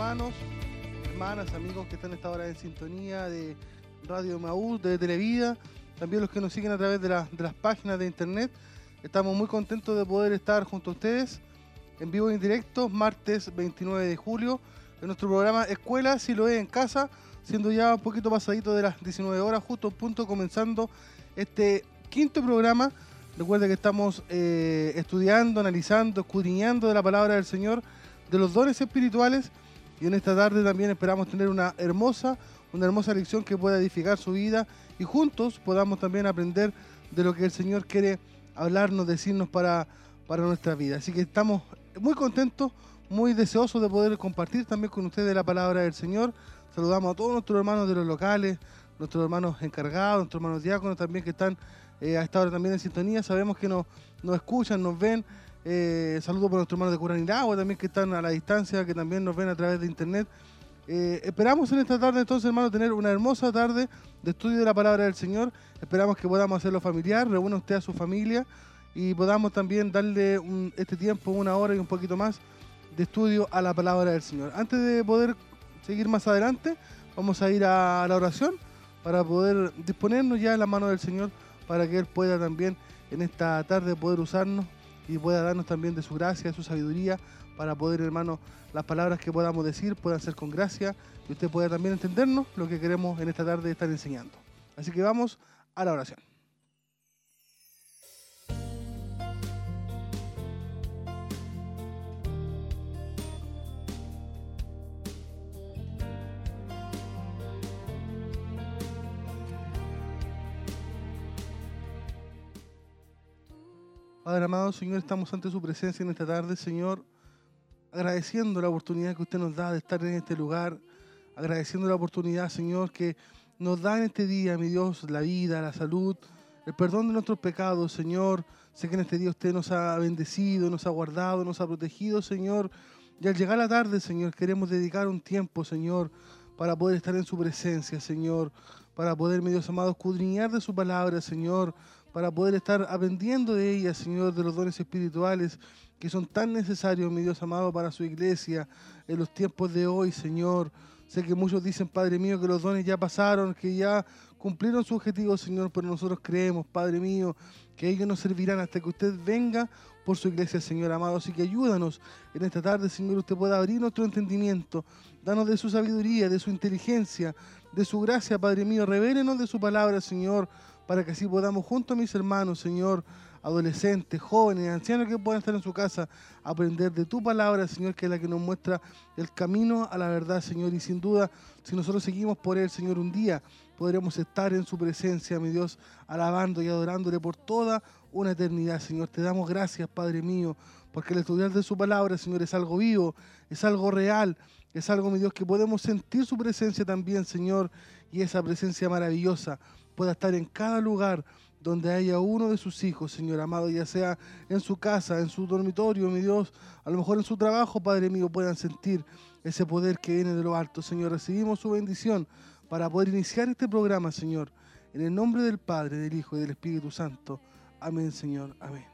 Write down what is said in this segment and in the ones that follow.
hermanos, hermanas, amigos que están a esta hora en sintonía de Radio Maús, de Televida, también los que nos siguen a través de, de las páginas de internet. Estamos muy contentos de poder estar junto a ustedes en vivo y en directo, martes 29 de julio, en nuestro programa Escuela, si lo es en casa, siendo ya un poquito pasadito de las 19 horas, justo a punto comenzando este quinto programa. Recuerda que estamos eh, estudiando, analizando, escudriñando de la palabra del Señor, de los dones espirituales, y en esta tarde también esperamos tener una hermosa, una hermosa lección que pueda edificar su vida y juntos podamos también aprender de lo que el Señor quiere hablarnos, decirnos para, para nuestra vida. Así que estamos muy contentos, muy deseosos de poder compartir también con ustedes la palabra del Señor. Saludamos a todos nuestros hermanos de los locales, nuestros hermanos encargados, nuestros hermanos diáconos también que están eh, a esta hora también en sintonía. Sabemos que nos, nos escuchan, nos ven. Eh, saludos por nuestros hermanos de Curanilagua también que están a la distancia, que también nos ven a través de internet. Eh, esperamos en esta tarde entonces, hermano, tener una hermosa tarde de estudio de la palabra del Señor. Esperamos que podamos hacerlo familiar, reúna usted a su familia y podamos también darle este tiempo, una hora y un poquito más de estudio a la palabra del Señor. Antes de poder seguir más adelante, vamos a ir a la oración para poder disponernos ya en la mano del Señor para que Él pueda también en esta tarde poder usarnos y pueda darnos también de su gracia, de su sabiduría, para poder, hermano, las palabras que podamos decir puedan ser con gracia y usted pueda también entendernos lo que queremos en esta tarde estar enseñando. Así que vamos a la oración. Padre amado, Señor, estamos ante su presencia en esta tarde, Señor, agradeciendo la oportunidad que usted nos da de estar en este lugar, agradeciendo la oportunidad, Señor, que nos da en este día, mi Dios, la vida, la salud, el perdón de nuestros pecados, Señor. Sé que en este día usted nos ha bendecido, nos ha guardado, nos ha protegido, Señor. Y al llegar la tarde, Señor, queremos dedicar un tiempo, Señor, para poder estar en su presencia, Señor, para poder, mi Dios amado, escudriñar de su palabra, Señor, para poder estar aprendiendo de ella, Señor, de los dones espirituales que son tan necesarios, mi Dios amado, para su iglesia en los tiempos de hoy, Señor. Sé que muchos dicen, Padre mío, que los dones ya pasaron, que ya cumplieron su objetivo, Señor, pero nosotros creemos, Padre mío, que ellos nos servirán hasta que usted venga por su iglesia, Señor amado. Así que ayúdanos en esta tarde, Señor, usted pueda abrir nuestro entendimiento, danos de su sabiduría, de su inteligencia, de su gracia, Padre mío, revélenos de su palabra, Señor para que así podamos junto a mis hermanos, Señor, adolescentes, jóvenes, ancianos que puedan estar en su casa, aprender de tu palabra, Señor, que es la que nos muestra el camino a la verdad, Señor. Y sin duda, si nosotros seguimos por Él, Señor, un día podremos estar en su presencia, mi Dios, alabando y adorándole por toda una eternidad, Señor. Te damos gracias, Padre mío, porque el estudiar de su palabra, Señor, es algo vivo, es algo real, es algo, mi Dios, que podemos sentir su presencia también, Señor, y esa presencia maravillosa pueda estar en cada lugar donde haya uno de sus hijos, Señor amado, ya sea en su casa, en su dormitorio, mi Dios, a lo mejor en su trabajo, Padre mío, puedan sentir ese poder que viene de lo alto. Señor, recibimos su bendición para poder iniciar este programa, Señor, en el nombre del Padre, del Hijo y del Espíritu Santo. Amén, Señor. Amén.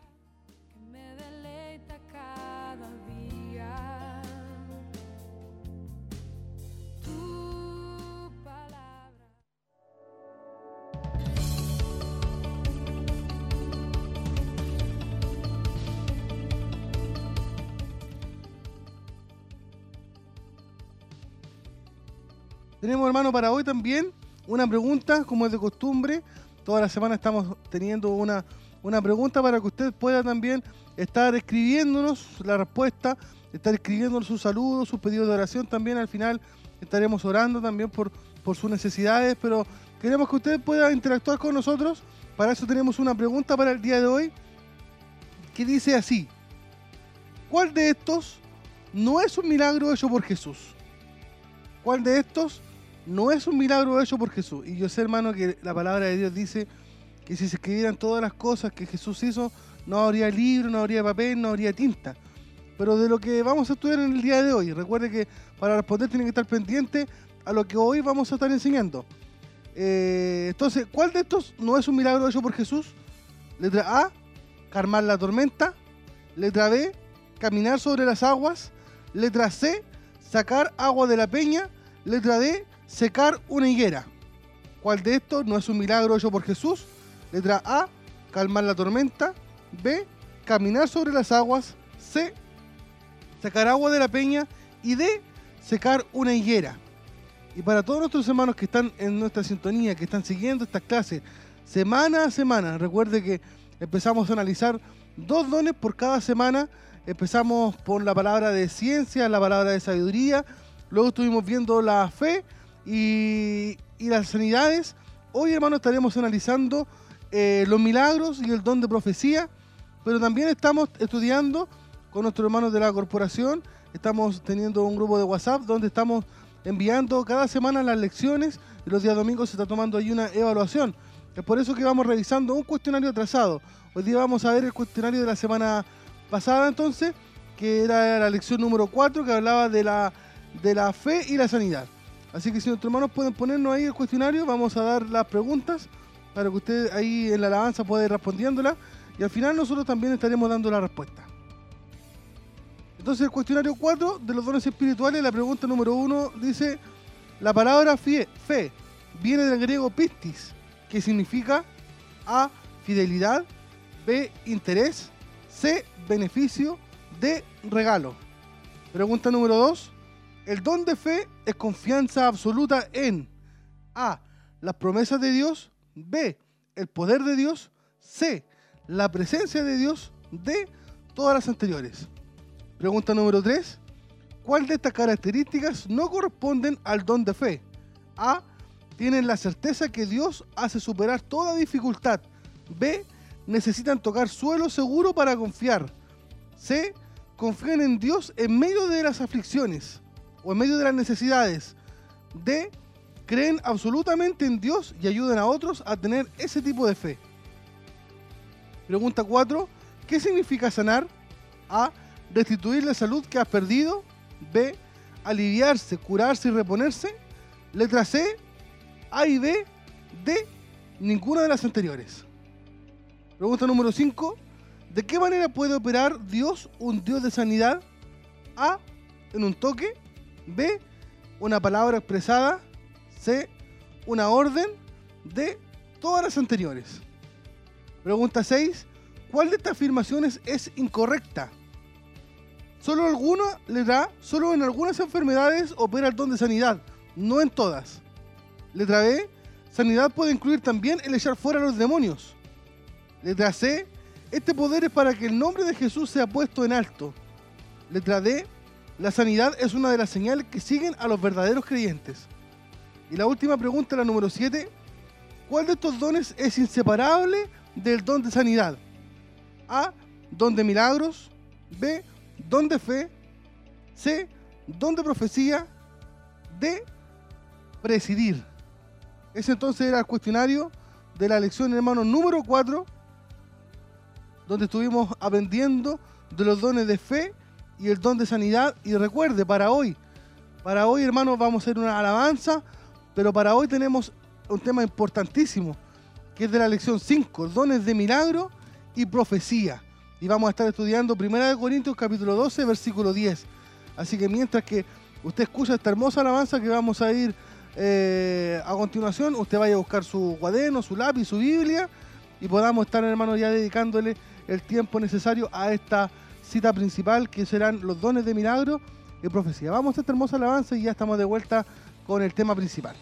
Tenemos, hermano, para hoy también una pregunta, como es de costumbre. Toda la semana estamos teniendo una, una pregunta para que usted pueda también estar escribiéndonos la respuesta, estar escribiéndonos sus saludos, sus pedidos de oración. También al final estaremos orando también por, por sus necesidades, pero queremos que usted pueda interactuar con nosotros. Para eso tenemos una pregunta para el día de hoy que dice así. ¿Cuál de estos no es un milagro hecho por Jesús? ¿Cuál de estos no es un milagro hecho por Jesús. Y yo sé, hermano, que la palabra de Dios dice que si se escribieran todas las cosas que Jesús hizo, no habría libro, no habría papel, no habría tinta. Pero de lo que vamos a estudiar en el día de hoy, recuerde que para responder tiene que estar pendiente a lo que hoy vamos a estar enseñando. Eh, entonces, ¿cuál de estos no es un milagro hecho por Jesús? Letra A, calmar la tormenta. Letra B, caminar sobre las aguas. Letra C, sacar agua de la peña. Letra D, secar una higuera. ¿Cuál de estos no es un milagro hecho por Jesús? Letra A, calmar la tormenta. B, caminar sobre las aguas. C, sacar agua de la peña. Y D, secar una higuera. Y para todos nuestros hermanos que están en nuestra sintonía, que están siguiendo estas clases semana a semana, recuerde que empezamos a analizar dos dones por cada semana. Empezamos por la palabra de ciencia, la palabra de sabiduría. Luego estuvimos viendo la fe y, las sanidades. Hoy, hermanos, estaremos analizando eh, los milagros y el don de profecía. Pero también estamos estudiando con nuestros hermanos de la corporación. Estamos teniendo un grupo de WhatsApp donde estamos enviando cada semana las lecciones y los días domingos se está tomando ahí una evaluación. Es por eso que vamos revisando un cuestionario atrasado. Hoy día vamos a ver el cuestionario de la semana pasada entonces, que era la lección número 4 que hablaba de la, de la fe y la sanidad. Así que si nuestros hermanos pueden ponernos ahí el cuestionario, vamos a dar las preguntas para que usted ahí en la alabanza pueda ir respondiéndola y al final nosotros también estaremos dando la respuesta. Entonces el cuestionario 4 de los dones espirituales, la pregunta número 1 dice, la palabra fe, viene del griego pistis, que significa A, fidelidad, B, interés, C, beneficio, D, regalo. Pregunta número 2, el don de fe es confianza absoluta en A, las promesas de Dios, B, el poder de Dios, C, la presencia de Dios, D, todas las anteriores. Pregunta número 3. ¿Cuál de estas características no corresponden al don de fe? A. Tienen la certeza que Dios hace superar toda dificultad. B. Necesitan tocar suelo seguro para confiar. C. Confían en Dios en medio de las aflicciones o en medio de las necesidades. D. Creen absolutamente en Dios y ayudan a otros a tener ese tipo de fe. Pregunta 4. ¿Qué significa sanar? A restituir la salud que has perdido. B, aliviarse, curarse y reponerse. Letra C, A y B. D, ninguna de las anteriores. Pregunta número 5. ¿De qué manera puede operar Dios, un Dios de sanidad? A, en un toque. B, una palabra expresada. C, una orden. D, todas las anteriores. Pregunta 6. ¿Cuál de estas afirmaciones es incorrecta? Solo alguna le da, solo en algunas enfermedades opera el don de sanidad, no en todas. Letra B, sanidad puede incluir también el echar fuera a los demonios. Letra C, este poder es para que el nombre de Jesús sea puesto en alto. Letra D, la sanidad es una de las señales que siguen a los verdaderos creyentes. Y la última pregunta, la número 7, ¿cuál de estos dones es inseparable del don de sanidad? A, don de milagros. B, don de fe, C, don de profecía, D, presidir. Ese entonces era el cuestionario de la lección, hermano, número 4, donde estuvimos aprendiendo de los dones de fe y el don de sanidad. Y recuerde, para hoy, para hoy, hermanos, vamos a hacer una alabanza, pero para hoy tenemos un tema importantísimo, que es de la lección 5, dones de milagro y profecía y vamos a estar estudiando 1 Corintios capítulo 12, versículo 10. Así que mientras que usted escucha esta hermosa alabanza que vamos a ir eh, a continuación, usted vaya a buscar su cuaderno, su lápiz, su Biblia y podamos estar, hermanos, ya dedicándole el tiempo necesario a esta cita principal que serán los dones de milagro y profecía. Vamos a esta hermosa alabanza y ya estamos de vuelta con el tema principal.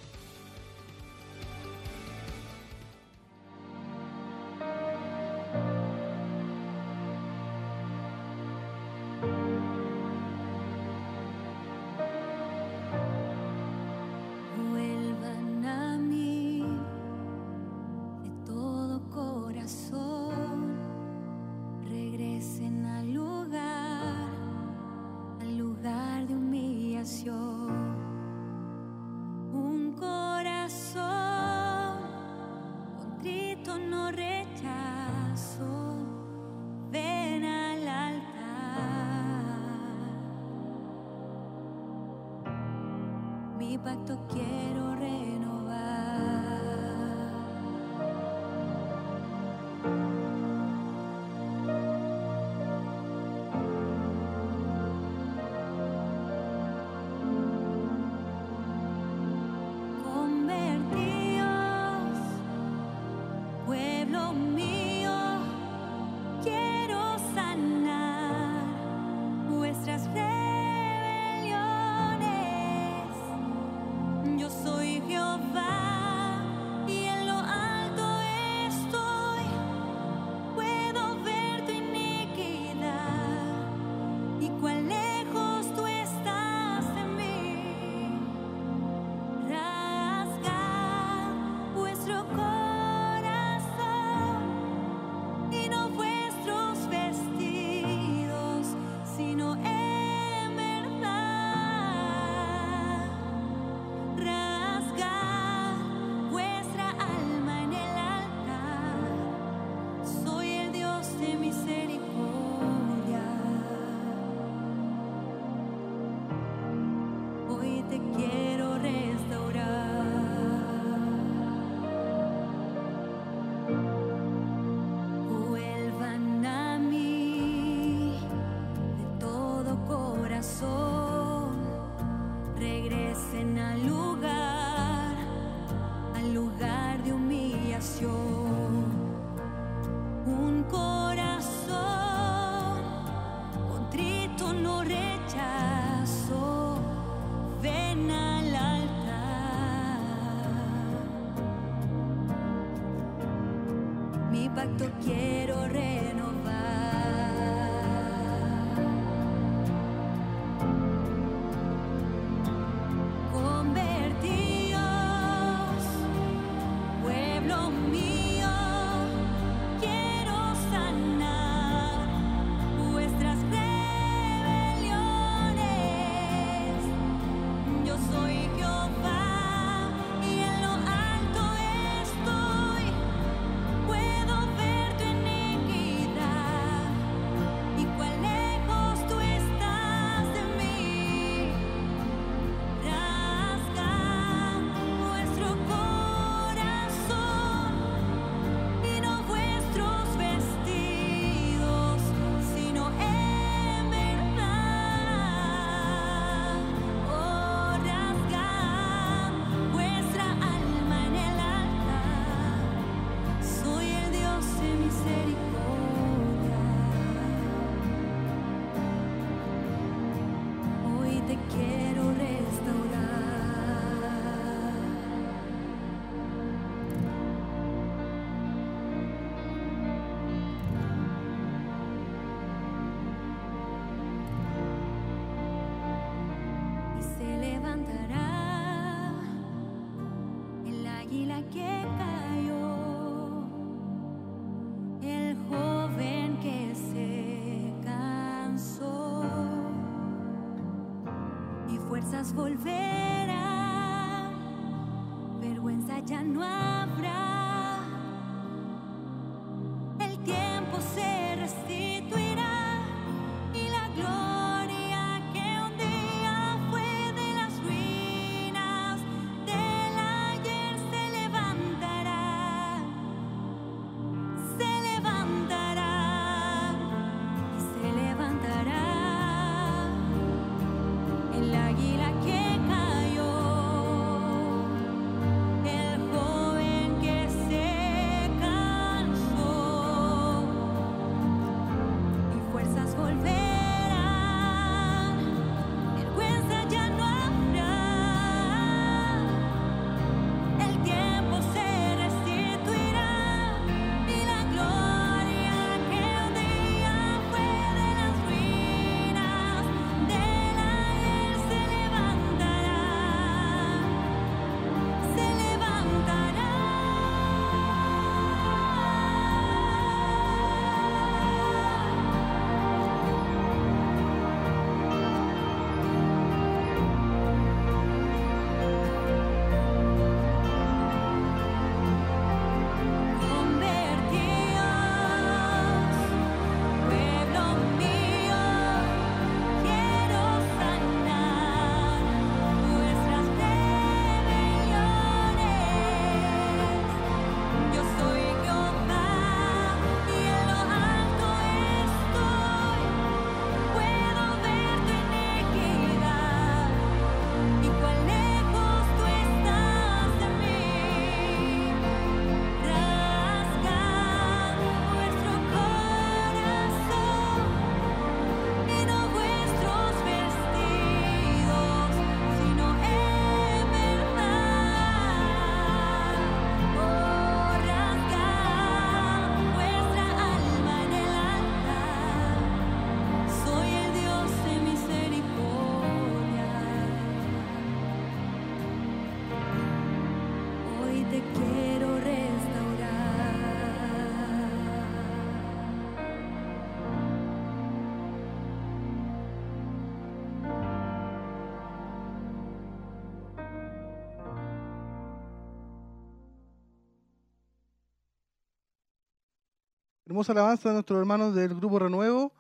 hermosa alabanza de nuestros hermanos del Grupo Renuevo,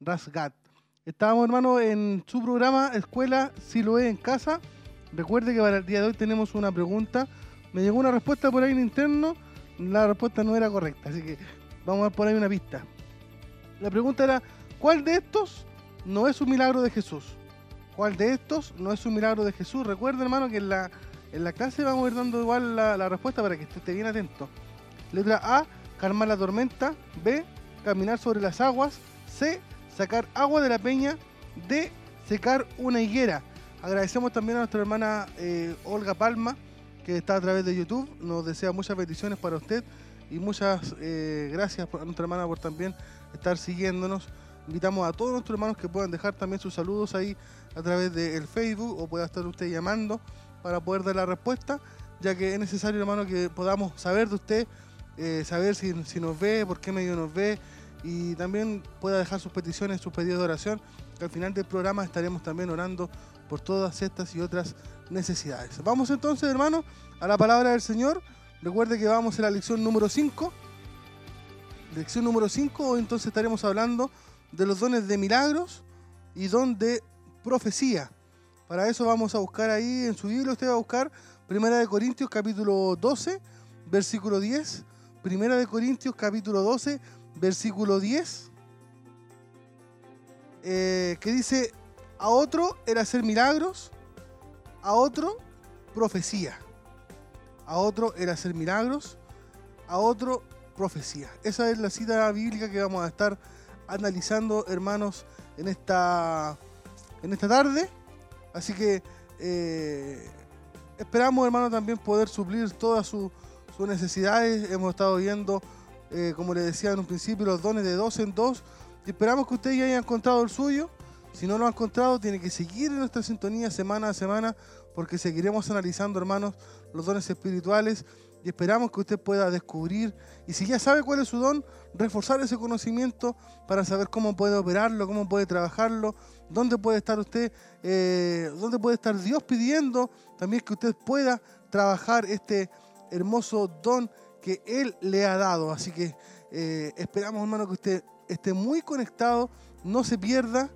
Rasgat. Estábamos, hermanos, en su programa Escuela Si Siloé en Casa. Recuerde que para el día de hoy tenemos una pregunta. Me llegó una respuesta por ahí en interno. La respuesta no era correcta, así que vamos a poner una pista. La pregunta era, ¿cuál de estos no es un milagro de Jesús? ¿Cuál de estos no es un milagro de Jesús? Recuerda, hermano, que en la, en la clase vamos a ir dando igual la respuesta para que esté bien atento. Letra A, calmar la tormenta, B, caminar sobre las aguas, C, sacar agua de la peña, D, secar una higuera. Agradecemos también a nuestra hermana eh, Olga Palma, que está a través de YouTube, nos desea muchas bendiciones para usted y muchas eh, gracias a nuestra hermana por también estar siguiéndonos. Invitamos a todos nuestros hermanos que puedan dejar también sus saludos ahí a través del Facebook o pueda estar usted llamando para poder dar la respuesta, ya que es necesario, hermano, que podamos saber de usted, eh, saber si, nos ve, por qué medio nos ve y también pueda dejar sus peticiones, sus pedidos de oración, que al final del programa estaremos también orando por todas estas y otras necesidades. Vamos entonces, hermano, a la palabra del Señor. Recuerde que vamos a la lección número 5. Lección número 5, hoy entonces estaremos hablando de los dones de milagros y don de profecía. Para eso vamos a buscar ahí en su Biblia, usted va a buscar Primera de Corintios capítulo 12, versículo 10. Primera de Corintios capítulo 12, versículo 10. eh, que dice, a otro era hacer milagros, a otro profecía. A otro era hacer milagros, a otro profecía. Esa es la cita bíblica que vamos a estar analizando, hermanos, en esta, en esta tarde. Así que eh, esperamos, hermanos, también poder suplir todas su- sus necesidades. Hemos estado viendo, eh, como les decía en un principio, los dones de dos en dos. Y esperamos que usted ya haya encontrado el suyo. Si no lo ha encontrado, tiene que seguir en nuestra sintonía semana a semana, porque seguiremos analizando, hermanos, los dones espirituales y esperamos que usted pueda descubrir y si ya sabe cuál es su don, reforzar ese conocimiento para saber cómo puede operarlo, cómo puede trabajarlo, dónde puede estar usted, eh, dónde puede estar Dios pidiendo también que usted pueda trabajar este hermoso don que Él le ha dado. Así que eh, esperamos, hermano, que usted esté muy conectado, no se pierda,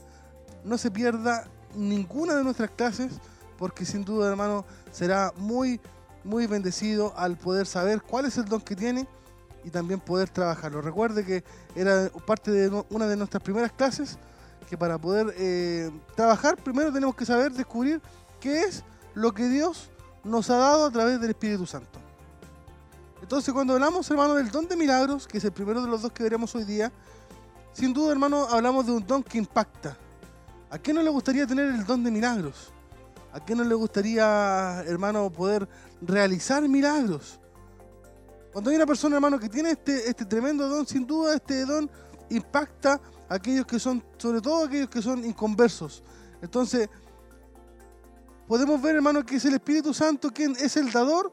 no se pierda ninguna de nuestras clases, porque sin duda, hermano, será muy, muy bendecido al poder saber cuál es el don que tiene y también poder trabajarlo. Recuerde que era parte de una de nuestras primeras clases, que para poder eh, trabajar primero tenemos que saber descubrir qué es lo que Dios nos ha dado a través del Espíritu Santo. Entonces cuando hablamos, hermano, del don de milagros, que es el primero de los dos que veremos hoy día, sin duda, hermano, hablamos de un don que impacta. ¿A quién no le gustaría tener el don de milagros? ¿A quién no le gustaría, hermano, poder realizar milagros? Cuando hay una persona, hermano, que tiene este, este tremendo don, sin duda este don impacta a aquellos que son, sobre todo aquellos que son inconversos. Entonces, podemos ver, hermano, que es el Espíritu Santo quien es el dador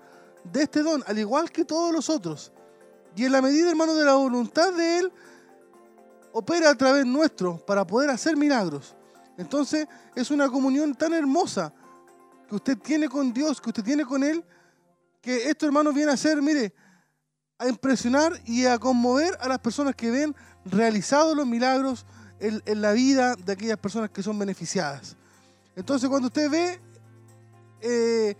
de este don, al igual que todos los otros. Y en la medida, hermano, de la voluntad de Él, opera a través nuestro para poder hacer milagros. Entonces, es una comunión tan hermosa que usted tiene con Dios, que usted tiene con Él, que esto, hermano, viene a ser, mire, a impresionar y a conmover a las personas que ven realizados los milagros en, la vida de aquellas personas que son beneficiadas. Entonces, cuando usted ve eh,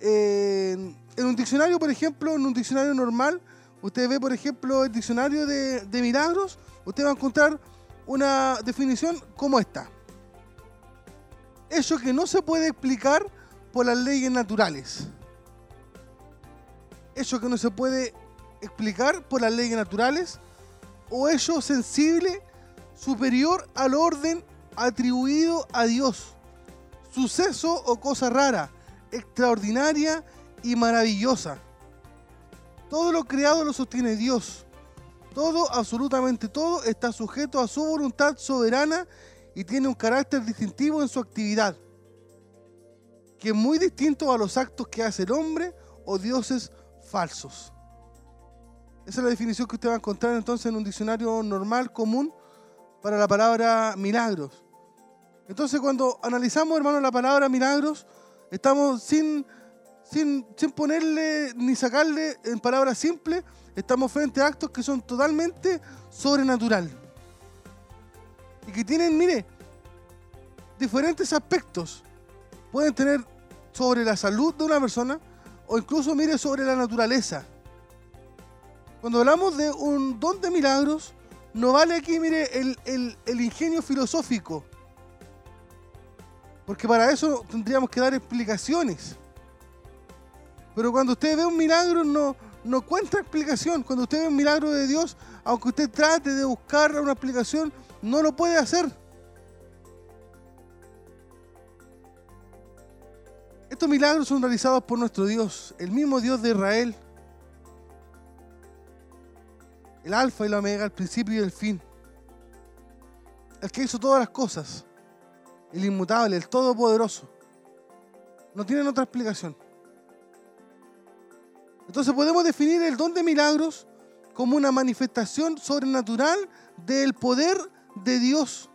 eh, en, un diccionario, por ejemplo, en un diccionario normal, usted ve, por ejemplo, el diccionario de, milagros, usted va a encontrar una definición como esta. Eso que no se puede explicar por las leyes naturales. Eso que no se puede explicar por las leyes naturales o hecho sensible superior al orden atribuido a Dios. Suceso o cosa rara, extraordinaria y maravillosa. Todo lo creado lo sostiene Dios. Todo, absolutamente todo, está sujeto a su voluntad soberana y tiene un carácter distintivo en su actividad, que es muy distinto a los actos que hace el hombre o dioses falsos. Esa es la definición que usted va a encontrar entonces en un diccionario normal, común, para la palabra milagros. Entonces cuando analizamos, hermano, la palabra milagros, estamos sin, sin, ponerle ni sacarle en palabras simples, estamos frente a actos que son totalmente sobrenatural. Y que tienen, mire, diferentes aspectos. Pueden tener sobre la salud de una persona o incluso, mire, sobre la naturaleza. Cuando hablamos de un don de milagros, no vale aquí, mire, el- el ingenio filosófico. Porque para eso tendríamos que dar explicaciones. Pero cuando usted ve un milagro, no, no cuenta explicación. Cuando usted ve un milagro de Dios, aunque usted trate de buscar una explicación, no lo puede hacer. Estos milagros son realizados por nuestro Dios, el mismo Dios de Israel. el alfa y la omega, el principio y el fin. El que hizo todas las cosas, el inmutable, el todopoderoso. No tienen otra explicación. Entonces podemos definir el don de milagros como una manifestación sobrenatural del poder de Dios,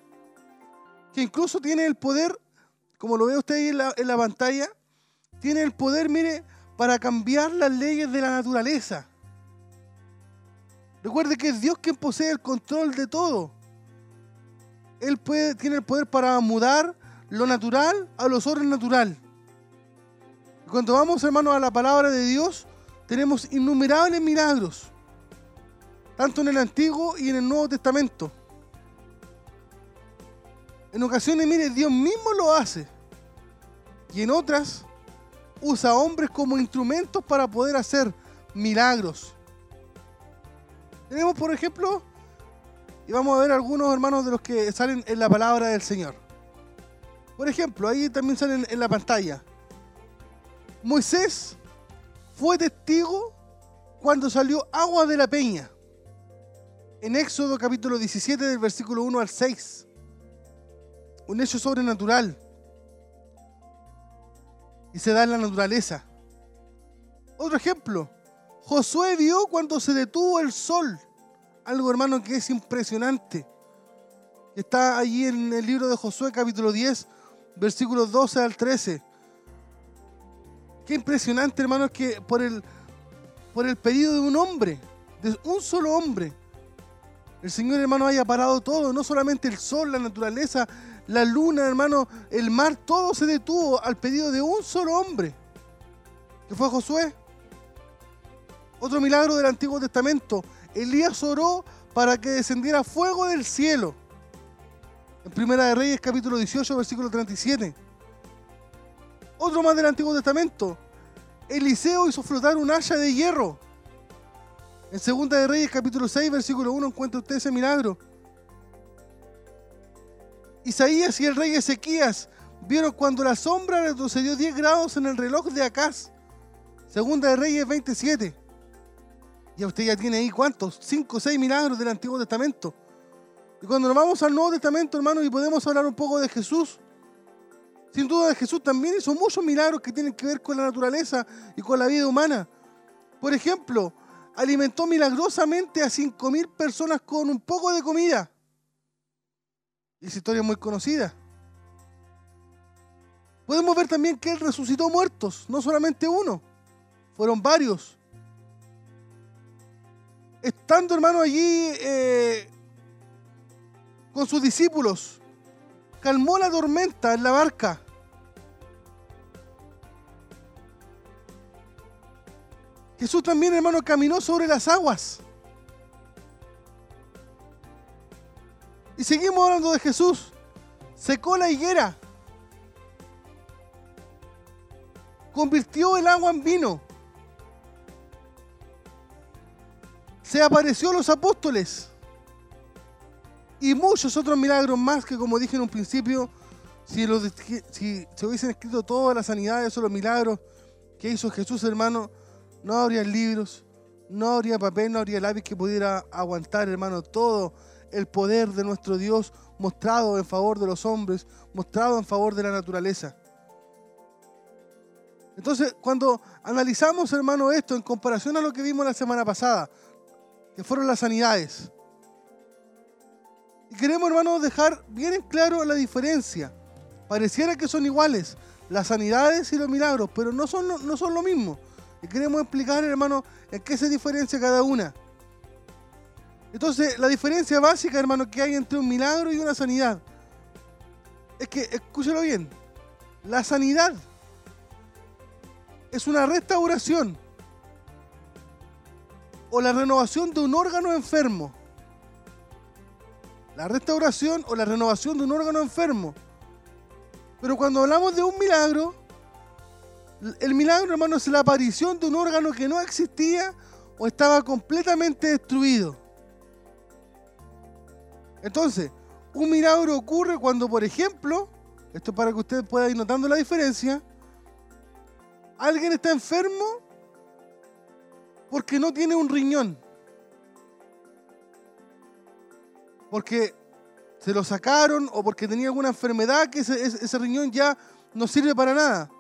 que incluso tiene el poder, como lo ve usted ahí en la, pantalla, tiene el poder, mire, para cambiar las leyes de la naturaleza. Recuerde que es Dios quien posee el control de todo. Él tiene el poder para mudar lo natural a lo sobrenatural. Cuando vamos, hermanos, a la palabra de Dios, tenemos innumerables milagros, tanto en el Antiguo y en el Nuevo Testamento. En ocasiones, mire, Dios mismo lo hace. Y en otras, usa a hombres como instrumentos para poder hacer milagros. Tenemos, por ejemplo, y vamos a ver algunos hermanos de los que salen en la palabra del Señor. Por ejemplo, ahí también salen en la pantalla. Moisés fue testigo cuando salió agua de la peña. En Éxodo capítulo 17 del versículo 1 al 6. Un hecho sobrenatural. Y se da en la naturaleza. Otro ejemplo. Josué vio cuando se detuvo el sol. Algo, hermano, que es impresionante. Está allí en el libro de Josué, capítulo 10, versículos 12 al 13. Qué impresionante, hermano, que por el, por el pedido de un hombre, de un solo hombre, el Señor, hermano, haya parado todo. No solamente el sol, la naturaleza, la luna, hermano, el mar, todo se detuvo al pedido de un solo hombre, que fue Josué. Otro milagro del Antiguo Testamento. Elías oró para que descendiera fuego del cielo. En Primera de Reyes, capítulo 18, versículo 37. Otro más del Antiguo Testamento. Eliseo hizo flotar un haya de hierro. En Segunda de Reyes, capítulo 6, versículo 1, encuentra usted ese milagro. Isaías y el rey Ezequías vieron cuando la sombra retrocedió 10 grados en el reloj de Acaz. Segunda de Reyes 27. Ya usted ya tiene ahí cuántos, cinco o seis milagros del Antiguo Testamento. Y cuando nos vamos al Nuevo Testamento, hermanos, y podemos hablar un poco de Jesús, sin duda Jesús también hizo muchos milagros que tienen que ver con la naturaleza y con la vida humana. Por ejemplo, alimentó milagrosamente a cinco mil personas con un poco de comida. Esa historia es muy conocida. Podemos ver también que Él resucitó muertos, no solamente uno, fueron varios estando hermano allí eh, con sus discípulos, calmó la tormenta en la barca. Jesús también, hermano, caminó sobre las aguas. Y seguimos hablando de Jesús. Secó la higuera. Convirtió el agua en vino. se apareció a los apóstoles. Y muchos otros milagros más que, como dije en un principio, si, los, si se hubiesen escrito todas las sanidades o los milagros que hizo Jesús, hermano, no habría libros, no habría papel, no habría lápiz que pudiera aguantar, hermano, todo el poder de nuestro Dios mostrado en favor de los hombres, mostrado en favor de la naturaleza. Entonces, cuando analizamos, hermano, esto en comparación a lo que vimos la semana pasada, que fueron las sanidades. Y queremos, hermanos, dejar bien en claro la diferencia. Pareciera que son iguales las sanidades y los milagros, pero no son, no son lo mismo. Y queremos explicar, hermano, en qué se diferencia cada una. Entonces, la diferencia básica, hermano, que hay entre un milagro y una sanidad, es que, escúchelo bien, la sanidad es una restauración o la renovación de un órgano enfermo. La restauración o la renovación de un órgano enfermo. Pero cuando hablamos de un milagro, el milagro, hermano, es la aparición de un órgano que no existía o estaba completamente destruido. Entonces, un milagro ocurre cuando, por ejemplo, esto es para que usted pueda ir notando la diferencia, alguien está enfermo porque no tiene un riñón. porque se lo sacaron o porque tenía alguna enfermedad que ese, riñón ya no sirve para nada.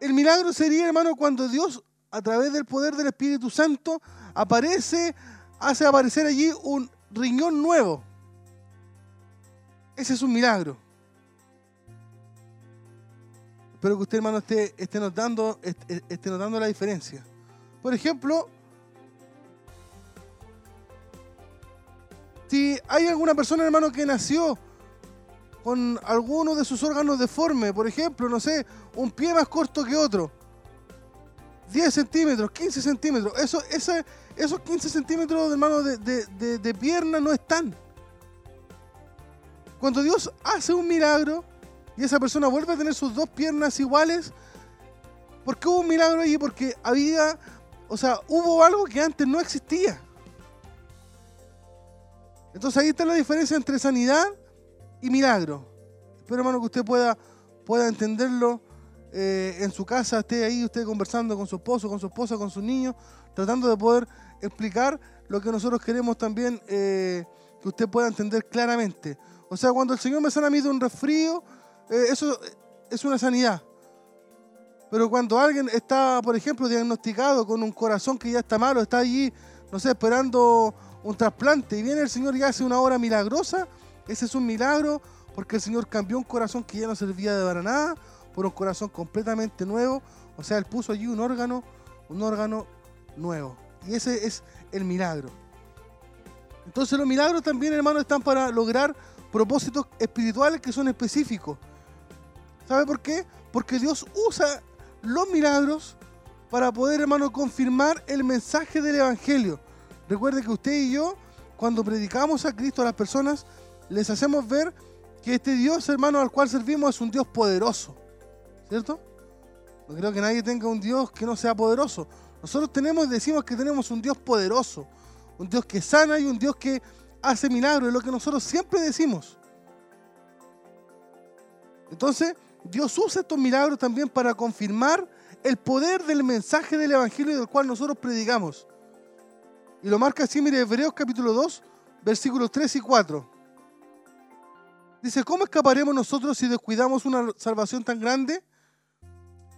El milagro sería, hermano, cuando Dios, a través del poder del Espíritu Santo, aparece, hace aparecer allí un riñón nuevo. Ese es un milagro. Espero que usted, hermano, esté, esté, notando, la diferencia. Por ejemplo, si hay alguna persona, hermano, que nació con alguno de sus órganos deforme, por ejemplo, no sé, un pie más corto que otro, 10 centímetros, 15 centímetros, eso, esos 15 centímetros, de, de- de- de pierna no están. Cuando Dios hace un milagro y esa persona vuelve a tener sus dos piernas iguales, ¿por qué hubo un milagro allí? Porque había, o sea, hubo algo que antes no existía. Entonces ahí está la diferencia entre sanidad y milagro. Espero, hermano, que usted pueda, pueda entenderlo eh, en su casa, esté ahí usted conversando con su esposo, con su esposa, con sus niños, tratando de poder explicar lo que nosotros queremos también eh, que usted pueda entender claramente. O sea, cuando el Señor me sana a mí de un resfrío, eh, eso es una sanidad. Pero cuando alguien está, por ejemplo, diagnosticado con un corazón que ya está malo, está allí, no sé, esperando un trasplante y viene el Señor y hace una obra milagrosa, ese es un milagro porque el Señor cambió un corazón que ya no servía de para nada por un corazón completamente nuevo. O sea, Él puso allí un órgano, un órgano nuevo. Y ese es el milagro. Entonces los milagros también, hermanos, están para lograr propósitos espirituales que son específicos. ¿Sabe por qué? Porque Dios usa los milagros para poder, hermano, confirmar el mensaje del Evangelio. Recuerde que usted y yo, cuando predicamos a Cristo a las personas, les hacemos ver que este Dios, hermano, al cual servimos es un Dios poderoso. ¿Cierto? No creo que nadie tenga un Dios que no sea poderoso. Nosotros tenemos, decimos que tenemos un Dios poderoso, un Dios que sana y un Dios que hace milagros, es lo que nosotros siempre decimos. Entonces, Dios usa estos milagros también para confirmar el poder del mensaje del Evangelio del cual nosotros predicamos. Y lo marca así, mire, Hebreos capítulo 2, versículos 3 y 4. Dice, ¿cómo escaparemos nosotros si descuidamos una salvación tan grande?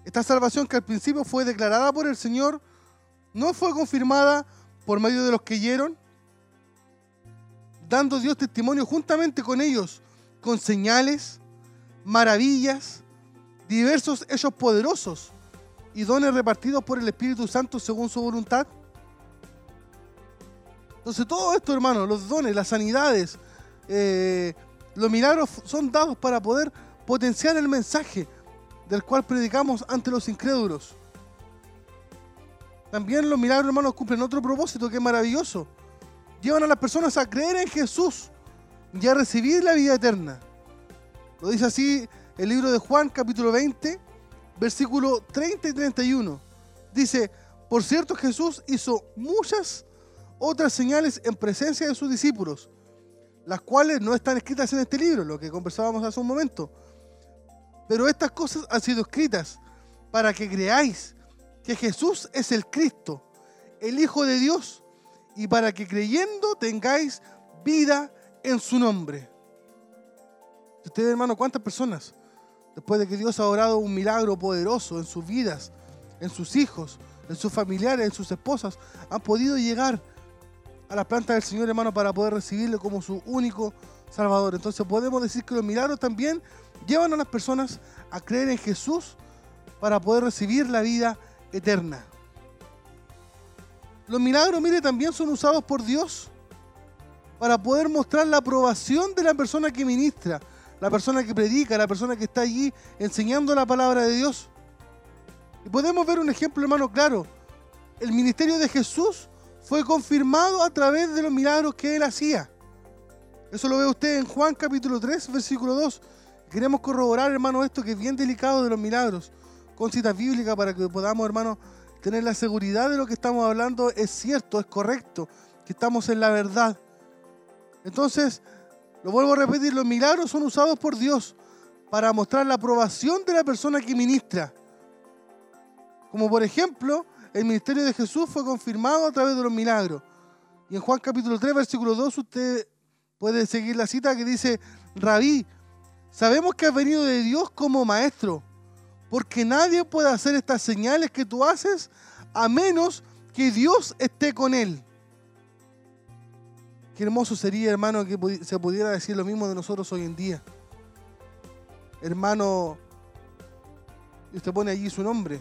Esta salvación que al principio fue declarada por el Señor, ¿no fue confirmada por medio de los que oyeron? Dando Dios testimonio juntamente con ellos, con señales, maravillas, diversos hechos poderosos y dones repartidos por el Espíritu Santo según su voluntad. Entonces todo esto, hermano, los dones, las sanidades, eh, los milagros son dados para poder potenciar el mensaje del cual predicamos ante los incrédulos. También los milagros, hermanos, cumplen otro propósito que es maravilloso. Llevan a las personas a creer en Jesús y a recibir la vida eterna. Lo dice así el libro de Juan, capítulo 20, versículo 30 y 31. Dice, por cierto Jesús hizo muchas otras señales en presencia de sus discípulos, las cuales no están escritas en este libro, lo que conversábamos hace un momento. Pero estas cosas han sido escritas para que creáis que Jesús es el Cristo, el Hijo de Dios, y para que creyendo tengáis vida en su nombre. Ustedes, hermano, ¿cuántas personas, después de que Dios ha orado un milagro poderoso en sus vidas, en sus hijos, en sus familiares, en sus esposas, han podido llegar a la planta del Señor, hermano, para poder recibirle como su único Salvador? Entonces podemos decir que los milagros también llevan a las personas a creer en Jesús para poder recibir la vida eterna. Los milagros, mire, también son usados por Dios para poder mostrar la aprobación de la persona que ministra, la persona que predica, la persona que está allí enseñando la palabra de Dios. Y podemos ver un ejemplo, hermano, claro. El ministerio de Jesús fue confirmado a través de los milagros que él hacía. Eso lo ve usted en Juan capítulo 3, versículo 2. Queremos corroborar, hermano, esto que es bien delicado de los milagros, con citas bíblicas para que podamos, hermano, tener la seguridad de lo que estamos hablando es cierto, es correcto, que estamos en la verdad. Entonces, lo vuelvo a repetir, los milagros son usados por Dios para mostrar la aprobación de la persona que ministra. Como por ejemplo, el ministerio de Jesús fue confirmado a través de los milagros. Y en Juan capítulo 3, versículo 2, usted puede seguir la cita que dice, Rabí, sabemos que has venido de Dios como maestro, porque nadie puede hacer estas señales que tú haces a menos que Dios esté con él. Qué hermoso sería, hermano, que se pudiera decir lo mismo de nosotros hoy en día. Hermano, y usted pone allí su nombre,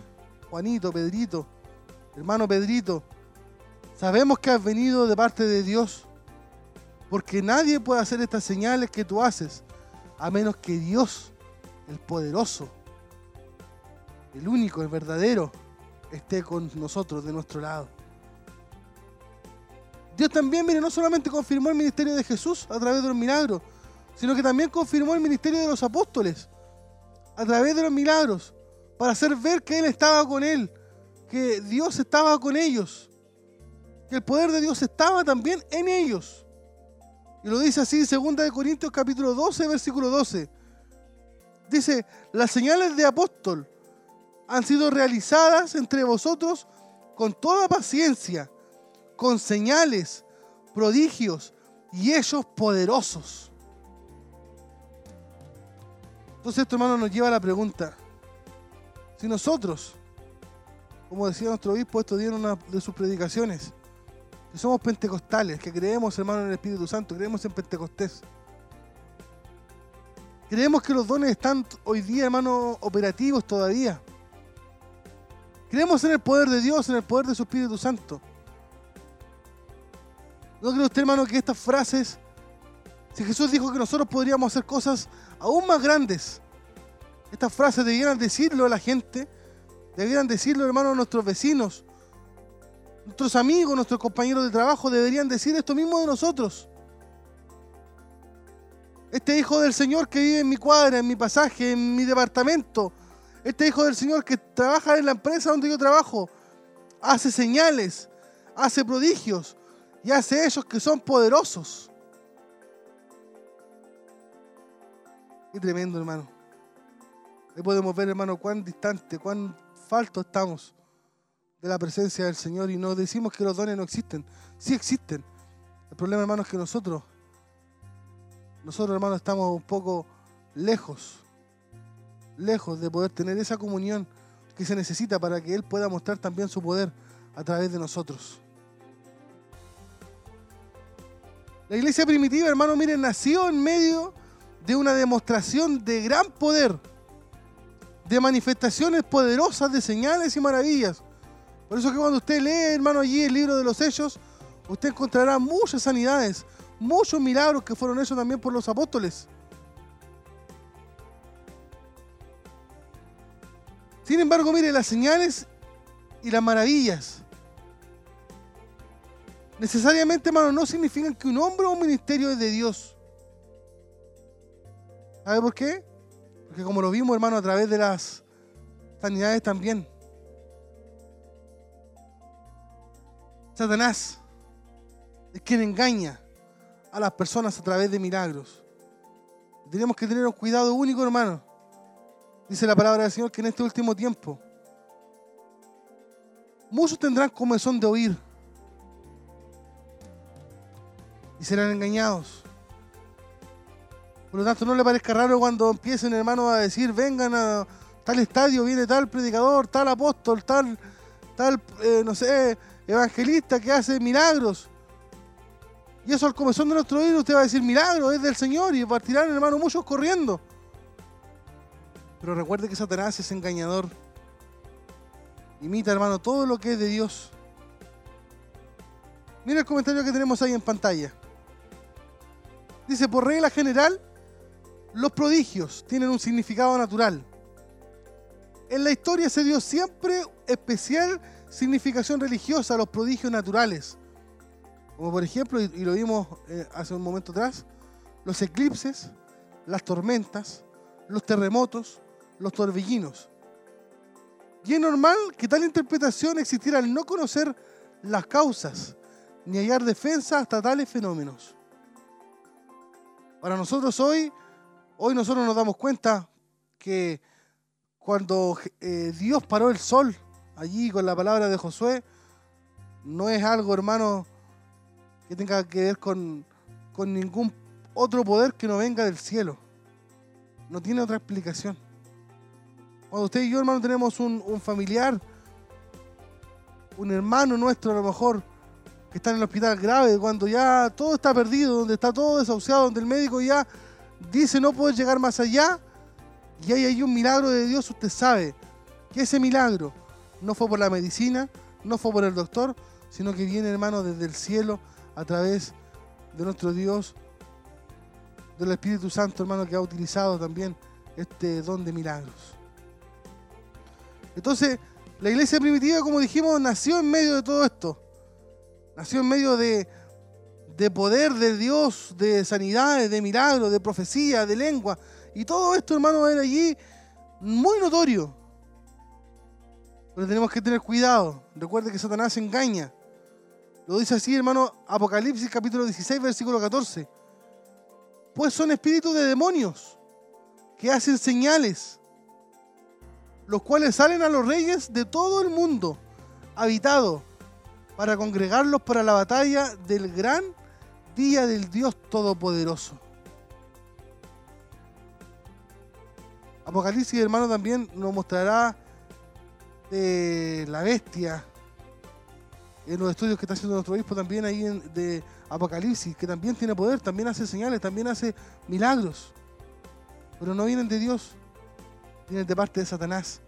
Juanito, Pedrito, hermano Pedrito, sabemos que has venido de parte de Dios, porque nadie puede hacer estas señales que tú haces, a menos que Dios, el poderoso, el único, el verdadero, esté con nosotros, de nuestro lado. Dios también, mire, no solamente confirmó el ministerio de Jesús a través de los milagros, sino que también confirmó el ministerio de los apóstoles a través de los milagros, para hacer ver que Él estaba con Él, que Dios estaba con ellos, que el poder de Dios estaba también en ellos. Y lo dice así, 2 de Corintios capítulo 12, versículo 12. Dice, las señales de apóstol han sido realizadas entre vosotros con toda paciencia, con señales, prodigios y hechos poderosos. Entonces esto, hermano, nos lleva a la pregunta. Si nosotros, como decía nuestro obispo estos días en una de sus predicaciones, que somos pentecostales, que creemos, hermano, en el Espíritu Santo, creemos en Pentecostés, creemos que los dones están hoy día, hermano, operativos todavía. Creemos en el poder de Dios, en el poder de su Espíritu Santo. ¿No cree usted, hermano, que estas frases, si Jesús dijo que nosotros podríamos hacer cosas aún más grandes, estas frases debieran decirlo a la gente, debieran decirlo, hermano, a nuestros vecinos, nuestros amigos, nuestros compañeros de trabajo, deberían decir esto mismo de nosotros. Este hijo del Señor que vive en mi cuadra, en mi pasaje, en mi departamento, este hijo del Señor que trabaja en la empresa donde yo trabajo, hace señales, hace prodigios y hace hechos que son poderosos. Qué tremendo, hermano. Ahí podemos ver, hermano, cuán distante, cuán falto estamos de la presencia del Señor y no decimos que los dones no existen. Sí existen. El problema, hermano, es que nosotros, nosotros, hermano, estamos un poco lejos, lejos de poder tener esa comunión que se necesita para que Él pueda mostrar también su poder a través de nosotros. La iglesia primitiva, hermano, miren, nació en medio de una demostración de gran poder, de manifestaciones poderosas de señales y maravillas. Por eso que cuando usted lee, hermano, allí el libro de los Hechos, usted encontrará muchas sanidades, muchos milagros que fueron hechos también por los apóstoles. Sin embargo, mire, las señales y las maravillas necesariamente, hermano, no significan que un hombre o un ministerio es de Dios. ¿Sabe por qué? Porque como lo vimos, hermano, a través de las sanidades también. Satanás es quien engaña a las personas a través de milagros. Tenemos que tener un cuidado único, hermano. Dice la palabra del Señor que en este último tiempo muchos tendrán comezón de oír y serán engañados. Por lo tanto, no le parezca raro cuando empiecen, hermanos, a decir, vengan a tal estadio, viene tal predicador, tal apóstol, tal, tal, eh, no sé, evangelista que hace milagros. Y eso al comezón de nuestro oído, usted va a decir, milagro, es del Señor, y partirán, hermano, muchos corriendo. Pero recuerde que Satanás es engañador. Imita, hermano, todo lo que es de Dios. Mira el comentario que tenemos ahí en pantalla. Dice, por regla general, los prodigios tienen un significado natural. En la historia se dio siempre especial significación religiosa a los prodigios naturales. Como por ejemplo, y lo vimos eh, hace un momento atrás, los eclipses, las tormentas, los terremotos, los torbellinos. Y es normal que tal interpretación existiera al no conocer las causas ni hallar defensa hasta tales fenómenos. Para nosotros hoy, hoy nosotros nos damos cuenta que cuando eh, Dios paró el sol allí con la palabra de Josué, no es algo, hermano, que tenga que ver con, ningún otro poder que no venga del cielo. No tiene otra explicación. Cuando usted y yo, hermano, tenemos un, un familiar, un hermano nuestro a lo mejor, que está en el hospital grave, cuando ya todo está perdido, donde está todo desahuciado, donde el médico ya dice no puede llegar más allá, y hay ahí un milagro de Dios, usted sabe que ese milagro no fue por la medicina, no fue por el doctor, sino que viene, hermano, desde el cielo a través de nuestro Dios, del Espíritu Santo, hermano, que ha utilizado también este don de milagros. Entonces, la iglesia primitiva, como dijimos, nació en medio de todo esto. Nació en medio de, de poder de Dios, de sanidades, de milagros, de profecía, de lengua. Y todo esto, hermano, era allí muy notorio. Pero tenemos que tener cuidado. Recuerde que Satanás engaña. Lo dice así, hermano, Apocalipsis capítulo 16, versículo 14. Pues son espíritus de demonios que hacen señales, los cuales salen a los reyes de todo el mundo habitado para congregarlos para la batalla del gran día del Dios Todopoderoso. Apocalipsis, hermano, también nos mostrará la bestia en los estudios que está haciendo nuestro obispo también ahí de Apocalipsis, que también tiene poder, también hace señales, también hace milagros. Pero no vienen de Dios, vienen de parte de Satanás.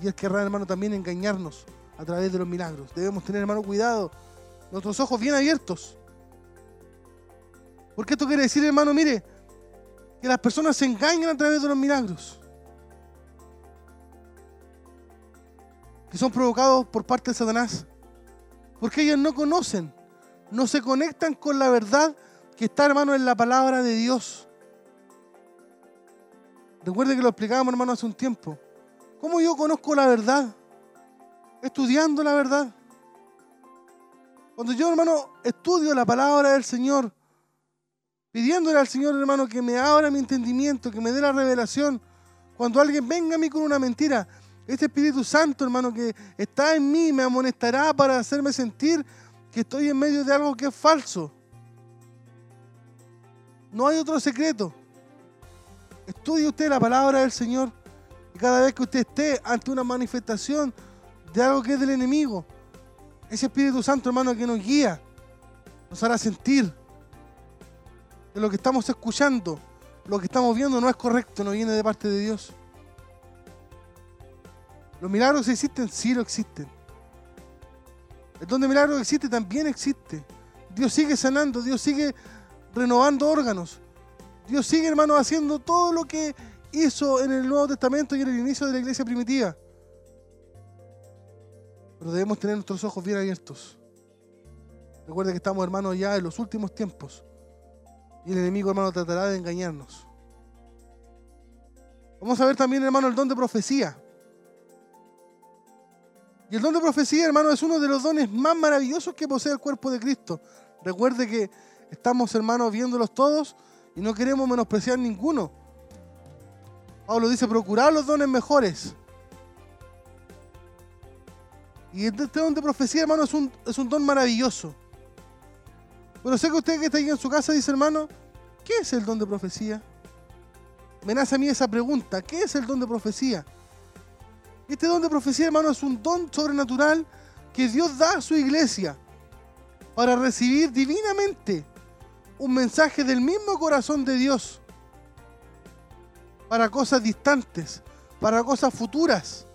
Y él querrá, hermano, también engañarnos a través de los milagros. Debemos tener, hermano, cuidado, nuestros ojos bien abiertos. Porque esto quiere decir, hermano, mire, que las personas se engañan a través de los milagros. Que son provocados por parte de Satanás. Porque ellos no conocen, no se conectan con la verdad que está, hermano, en la palabra de Dios. Recuerde que lo explicábamos, hermano, hace un tiempo. ¿Cómo yo conozco la verdad? Estudiando la verdad. Cuando yo, hermano, estudio la palabra del Señor, pidiéndole al Señor, hermano, que me abra mi entendimiento, que me dé la revelación. Cuando alguien venga a mí con una mentira, este Espíritu Santo, hermano, que está en mí, me amonestará para hacerme sentir que estoy en medio de algo que es falso. No hay otro secreto. Estudie usted la palabra del Señor. Y cada vez que usted esté ante una manifestación de algo que es del enemigo, ese Espíritu Santo, hermano, que nos guía, nos hará sentir lo que estamos escuchando, lo que estamos viendo no es correcto, no viene de parte de Dios. ¿Los milagros existen? Sí, lo existen. El don de milagros existe, también existe. Dios sigue sanando, Dios sigue renovando órganos. Dios sigue, hermano, haciendo todo lo que hizo en el Nuevo Testamento y en el inicio de la iglesia primitiva. Pero debemos tener nuestros ojos bien abiertos. Recuerde que estamos, hermanos, ya en los últimos tiempos. Y el enemigo, hermano, tratará de engañarnos. Vamos a ver también, hermano, el don de profecía. Y el don de profecía, hermano, es uno de los dones más maravillosos que posee el cuerpo de Cristo. Recuerde que estamos, hermanos, viéndolos todos y no queremos menospreciar ninguno. Pablo dice, procurar los dones mejores. Y este don de profecía, hermano, es un, es un don maravilloso. Pero sé que usted que está ahí en su casa dice, hermano, ¿qué es el don de profecía? Me nace a mí esa pregunta, ¿qué es el don de profecía? Este don de profecía, hermano, es un don sobrenatural que Dios da a su iglesia para recibir divinamente un mensaje del mismo corazón de Dios para cosas distantes, para cosas futuras.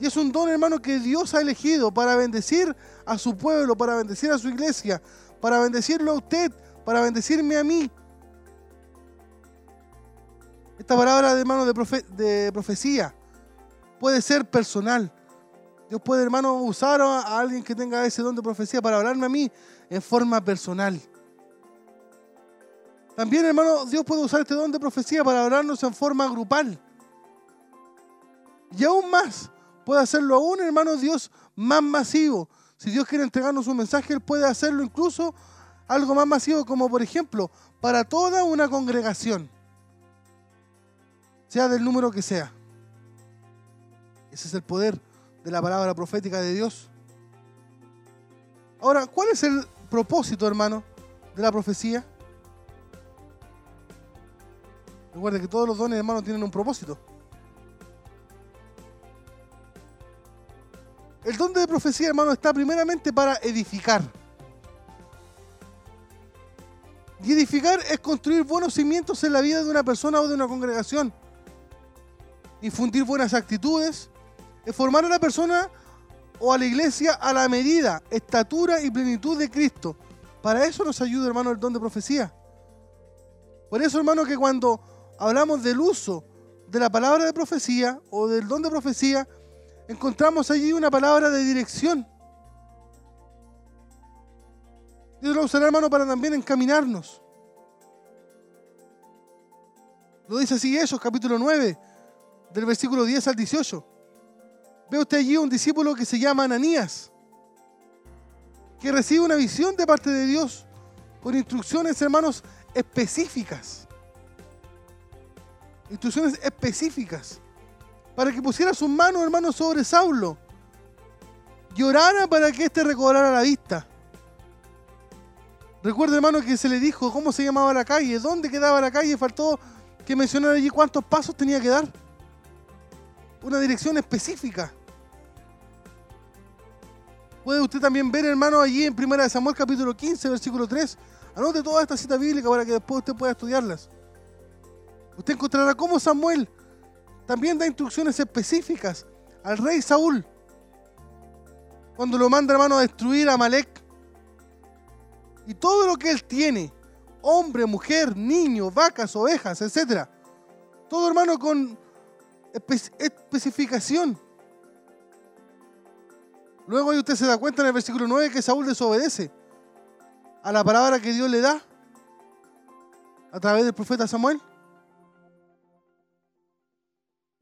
Y es un don, hermano, que Dios ha elegido para bendecir a su pueblo, para bendecir a su iglesia, para bendecirlo a usted, para bendecirme a mí. Esta palabra, hermano, de, profe- de profecía puede ser personal. Dios puede, hermano, usar a alguien que tenga ese don de profecía para hablarme a mí en forma personal. También, hermano, Dios puede usar este don de profecía para hablarnos en forma grupal. Y aún más, puede hacerlo aún, hermano, Dios más masivo. Si Dios quiere entregarnos un mensaje, Él puede hacerlo incluso algo más masivo, como por ejemplo, para toda una congregación, sea del número que sea. Ese es el poder de la palabra profética de Dios. Ahora, ¿cuál es el propósito, hermano, de la profecía? Recuerde que todos los dones, hermano, tienen un propósito. El don de profecía, hermano, está primeramente para edificar. Y edificar es construir buenos cimientos en la vida de una persona o de una congregación. Infundir buenas actitudes, es formar a la persona o a la iglesia a la medida, estatura y plenitud de Cristo. Para eso nos ayuda, hermano, el don de profecía. Por eso, hermano, que cuando hablamos del uso de la palabra de profecía o del don de profecía, encontramos allí una palabra de dirección. Dios lo usará, hermano, para también encaminarnos. Lo dice así Hechos, capítulo 9, del versículo 10 al 18. Ve usted allí un discípulo que se llama Ananías, que recibe una visión de parte de Dios con instrucciones, hermanos, específicas. Instrucciones específicas. Para que pusiera sus manos, hermanos, sobre Saulo. Y orara para que éste recobrara la vista. Recuerda, hermano, que se le dijo cómo se llamaba la calle, dónde quedaba la calle. Faltó que mencionara allí cuántos pasos tenía que dar. Una dirección específica. Puede usted también ver, hermano, allí en 1 Samuel capítulo 15, versículo 3. Anote toda esta cita bíblica para que después usted pueda estudiarlas. Usted encontrará cómo Samuel también da instrucciones específicas al rey Saúl. Cuando lo manda, hermano, a destruir a Malek. Y todo lo que él tiene, hombre, mujer, niño, vacas, ovejas, etc. Todo, hermano, con espe- especificación. Luego ahí usted se da cuenta en el versículo 9 que Saúl desobedece a la palabra que Dios le da a través del profeta Samuel.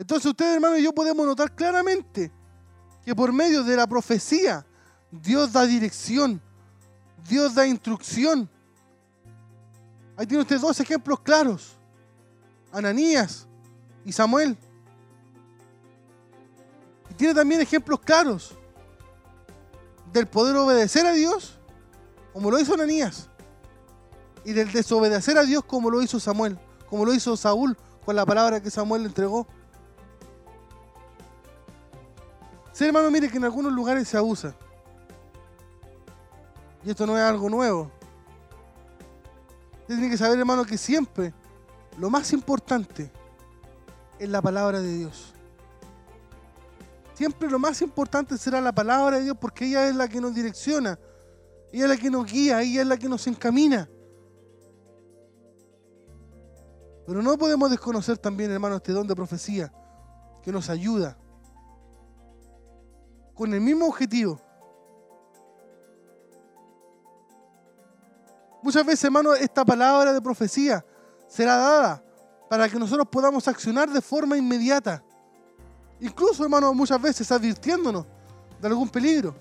Entonces ustedes, hermanos, y yo podemos notar claramente que por medio de la profecía Dios da dirección, Dios da instrucción. Ahí tiene usted dos ejemplos claros, Ananías y Samuel. Y tiene también ejemplos claros del poder obedecer a Dios, como lo hizo Ananías, y del desobedecer a Dios, como lo hizo Samuel, como lo hizo Saúl con la palabra que Samuel le entregó. Sí, hermano, mire que en algunos lugares se abusa. Y esto no es algo nuevo. Usted tiene que saber, hermano, que siempre lo más importante es la palabra de Dios. Siempre lo más importante será la palabra de Dios porque ella es la que nos direcciona, ella es la que nos guía, ella es la que nos encamina. Pero no podemos desconocer también, hermano, este don de profecía que nos ayuda con el mismo objetivo. Muchas veces, hermano, esta palabra de profecía será dada para que nosotros podamos accionar de forma inmediata. Incluso, hermano, muchas veces advirtiéndonos de algún peligro.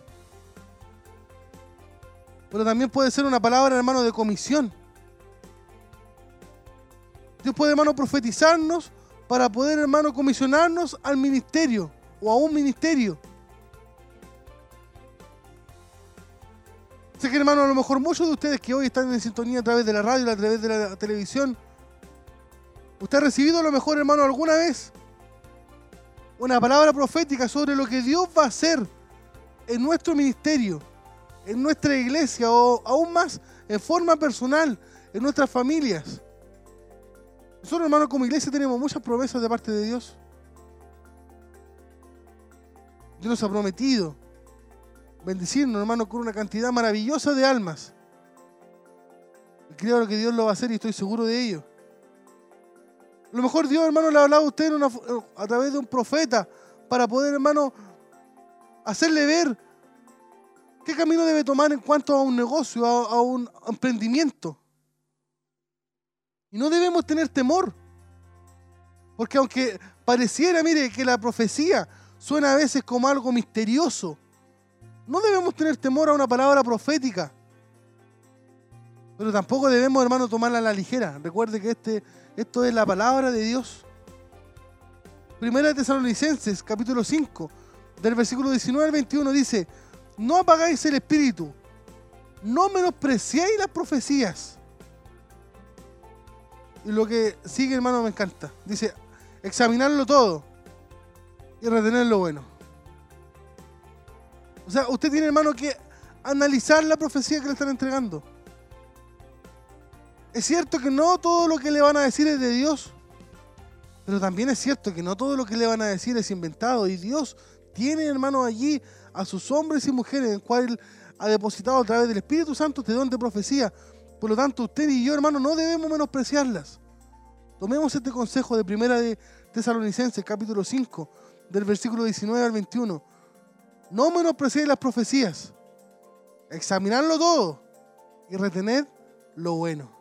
Pero también puede ser una palabra, hermano, de comisión. Dios puede, hermano, profetizarnos para poder, hermano, comisionarnos al ministerio o a un ministerio. Sé que, hermano, a lo mejor muchos de ustedes que hoy están en sintonía a través de la radio a través de la televisión, usted ha recibido a lo mejor, hermano, alguna vez una palabra profética sobre lo que Dios va a hacer en nuestro ministerio, en nuestra iglesia o aún más en forma personal, en nuestras familias. Nosotros, hermano, como iglesia tenemos muchas promesas de parte de Dios. Dios nos ha prometido bendecirnos, hermano, con una cantidad maravillosa de almas. Y creo que Dios lo va a hacer y estoy seguro de ello. A lo mejor Dios, hermano, le ha hablado a usted a través de un profeta para poder, hermano, hacerle ver qué camino debe tomar en cuanto a un negocio, a un emprendimiento. Y no debemos tener temor. Porque aunque pareciera, mire, que la profecía suena a veces como algo misterioso, no debemos tener temor a una palabra profética. Pero tampoco debemos, hermano, tomarla a la ligera. Recuerde que este, esto es la palabra de Dios. Primera de Tesalonicenses, capítulo 5, del versículo 19 al 21 dice, no apagáis el espíritu, no menospreciéis las profecías. Y lo que sigue, hermano, me encanta. Dice, examinarlo todo y retener lo bueno. O sea, usted tiene, hermano, que analizar la profecía que le están entregando. Es cierto que no todo lo que le van a decir es de Dios, pero también es cierto que no todo lo que le van a decir es inventado. Y Dios tiene, hermano, allí a sus hombres y mujeres, en cual ha depositado a través del Espíritu Santo este don de profecía. Por lo tanto, usted y yo, hermano, no debemos menospreciarlas. Tomemos este consejo de Primera de Tesalonicenses, capítulo 5, del versículo 19 al 21. No menospreciéis las profecías. Examinarlo todo y retener lo bueno.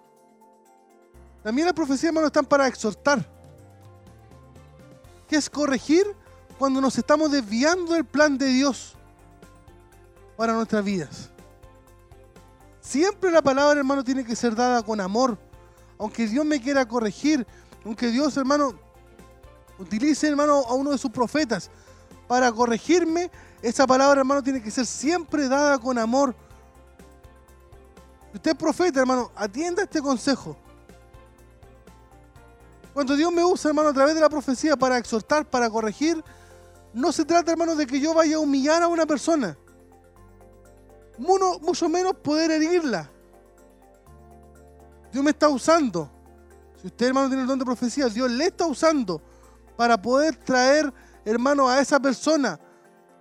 También las profecías, hermano, están para exhortar. Que es corregir cuando nos estamos desviando del plan de Dios para nuestras vidas. Siempre la palabra, hermano, tiene que ser dada con amor. Aunque Dios me quiera corregir, aunque Dios, hermano, utilice, hermano, a uno de sus profetas para corregirme, esa palabra, hermano, tiene que ser siempre dada con amor. Usted es profeta, hermano, atienda este consejo. Cuando Dios me usa, hermano, a través de la profecía para exhortar, para corregir, no se trata, hermano, de que yo vaya a humillar a una persona. Mucho, mucho menos poder herirla. Dios me está usando. Si usted, hermano, tiene el don de profecía, Dios le está usando para poder traer, hermano, a esa persona,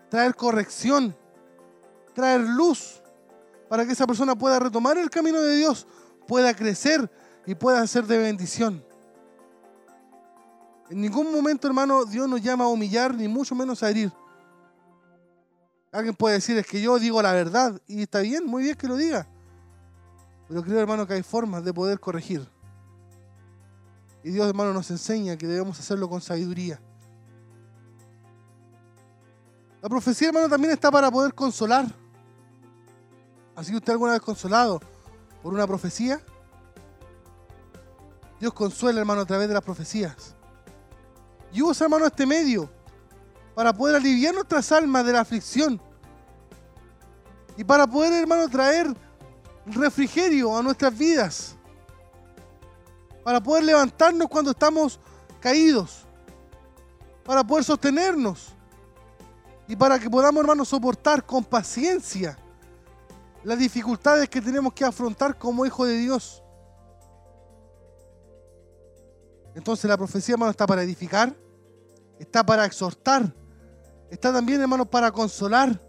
traer corrección, traer luz, para que esa persona pueda retomar el camino de Dios, pueda crecer y pueda ser de bendición. En ningún momento, hermano, Dios nos llama a humillar, ni mucho menos a herir. Alguien puede decir, es que yo digo la verdad, y está bien, muy bien que lo diga. Pero creo, hermano, que hay formas de poder corregir. Y Dios, hermano, nos enseña que debemos hacerlo con sabiduría. La profecía, hermano, también está para poder consolar. ¿Ha sido usted alguna vez consolado por una profecía? Dios consuela, hermano, a través de las profecías. Y usa, hermano, este medio para poder aliviar nuestras almas de la aflicción. Y para poder, hermano, traer refrigerio a nuestras vidas. Para poder levantarnos cuando estamos caídos. Para poder sostenernos. Y para que podamos, hermano, soportar con paciencia las dificultades que tenemos que afrontar como hijo de Dios. Entonces la profecía, hermano, está para edificar, está para exhortar, está también, hermano, para consolar.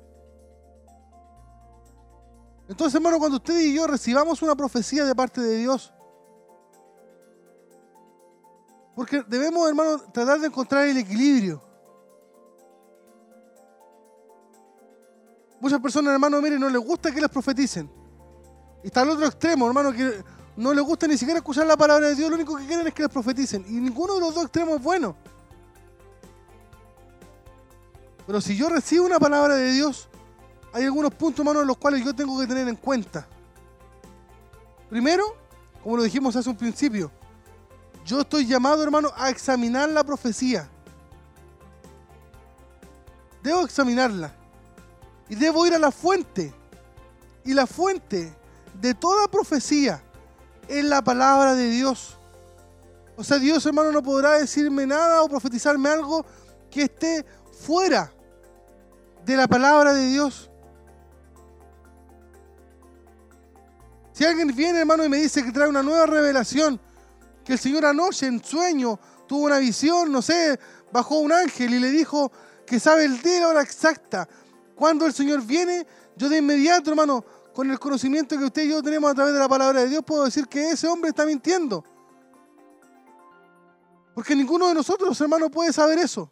Entonces, hermano, cuando usted y yo recibamos una profecía de parte de Dios, porque debemos, hermano, tratar de encontrar el equilibrio. Muchas personas, hermano, miren, no les gusta que les profeticen. Y está al otro extremo, hermano, que no les gusta ni siquiera escuchar la palabra de Dios, lo único que quieren es que les profeticen. Y ninguno de los dos extremos es bueno. Pero si yo recibo una palabra de Dios, hay algunos puntos, hermano, en los cuales yo tengo que tener en cuenta. Primero, como lo dijimos hace un principio, yo estoy llamado, hermano, a examinar la profecía. Debo examinarla. Y debo ir a la fuente. Y la fuente de toda profecía es la palabra de Dios. O sea, Dios, hermano, no podrá decirme nada o profetizarme algo que esté fuera de la palabra de Dios. Si alguien viene, hermano, y me dice que trae una nueva revelación, que el Señor anoche en sueño tuvo una visión, no sé, bajó un ángel y le dijo que sabe el día y la hora exacta. Cuando el Señor viene, yo de inmediato, hermano, con el conocimiento que usted y yo tenemos a través de la palabra de Dios, puedo decir que ese hombre está mintiendo. Porque ninguno de nosotros, hermano, puede saber eso.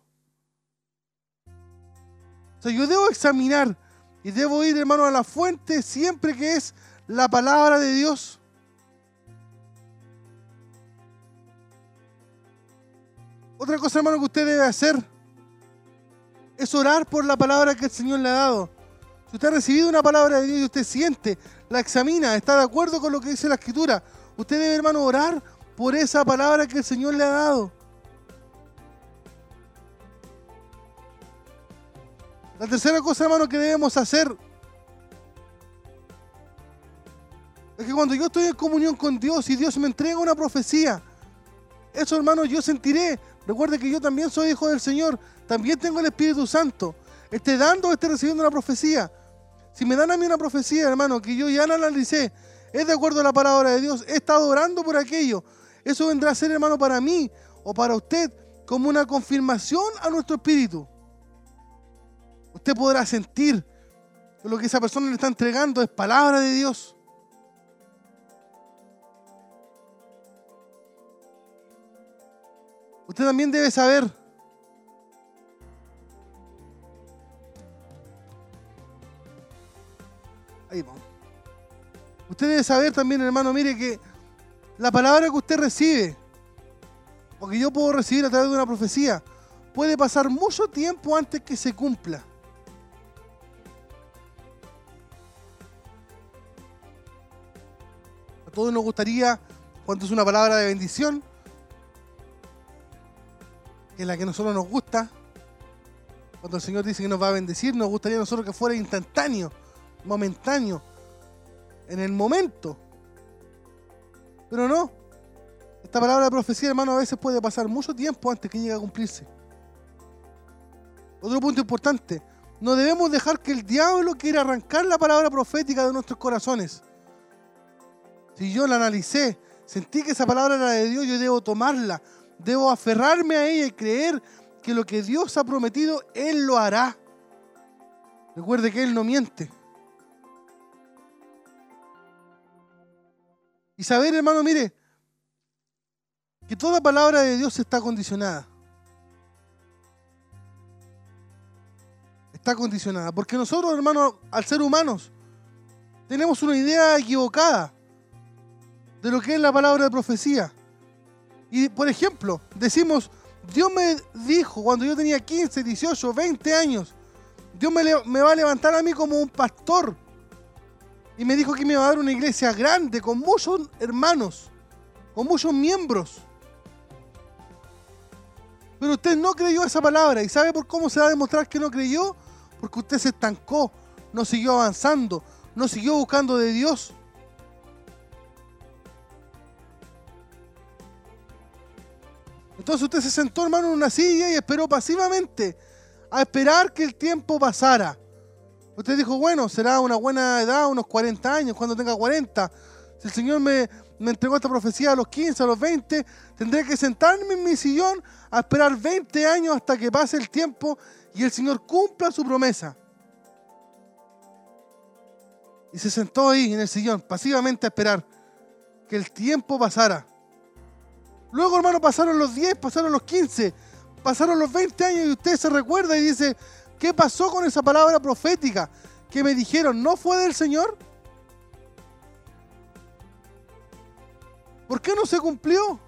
O sea, yo debo examinar y debo ir, hermano, a la fuente siempre que es la palabra de Dios. Otra cosa, hermano, que usted debe hacer es orar por la palabra que el Señor le ha dado. Si usted ha recibido una palabra de Dios y usted siente, la examina, está de acuerdo con lo que dice la Escritura, usted debe, hermano, orar por esa palabra que el Señor le ha dado. La tercera cosa, hermano, que debemos hacer Es que cuando yo estoy en comunión con Dios y Dios me entrega una profecía, eso hermano yo sentiré. Recuerde que yo también soy hijo del Señor, también tengo el Espíritu Santo. Esté dando o esté recibiendo una profecía. Si me dan a mí una profecía, hermano, que yo ya la analicé, es de acuerdo a la palabra de Dios, he estado orando por aquello. Eso vendrá a ser, hermano, para mí o para usted como una confirmación a nuestro espíritu. Usted podrá sentir que lo que esa persona le está entregando es palabra de Dios. Usted también debe saber Ahí vamos. Usted debe saber también, hermano, mire que la palabra que usted recibe, o que yo puedo recibir a través de una profecía, puede pasar mucho tiempo antes que se cumpla. A todos nos gustaría, cuando es una palabra de bendición, que es la que a nosotros nos gusta, cuando el Señor dice que nos va a bendecir, nos gustaría a nosotros que fuera instantáneo, momentáneo, en el momento. Pero no. Esta palabra de profecía, hermano, a veces puede pasar mucho tiempo antes que llegue a cumplirse. Otro punto importante. No debemos dejar que el diablo quiera arrancar la palabra profética de nuestros corazones. Si yo la analicé, sentí que esa palabra era de Dios, yo debo tomarla. Debo aferrarme a ella y creer que lo que Dios ha prometido, Él lo hará. Recuerde que Él no miente. Y saber, hermano, mire, que toda palabra de Dios está condicionada. Está condicionada. Porque nosotros, hermano, al ser humanos, tenemos una idea equivocada de lo que es la palabra de profecía. Y, por ejemplo, decimos, Dios me dijo cuando yo tenía 15, 18, 20 años, Dios me, me va a levantar a mí como un pastor. Y me dijo que me iba a dar una iglesia grande, con muchos hermanos, con muchos miembros. Pero usted no creyó esa palabra. ¿Y sabe por cómo se va a demostrar que no creyó? Porque usted se estancó, no siguió avanzando, no siguió buscando de Dios. Entonces usted se sentó, hermano, en una silla y esperó pasivamente a esperar que el tiempo pasara. Usted dijo, bueno, será una buena edad, unos 40 años, cuando tenga 40. Si el Señor me, entregó esta profecía a los 15, a los 20, tendré que sentarme en mi sillón a esperar 20 años hasta que pase el tiempo y el Señor cumpla su promesa. Y se sentó ahí en el sillón, pasivamente a esperar que el tiempo pasara. Luego, hermano, pasaron los 10, pasaron los 15, pasaron los 20 años y usted se recuerda y dice, ¿qué pasó con esa palabra profética que me dijeron? ¿No fue del Señor? ¿Por qué no se cumplió?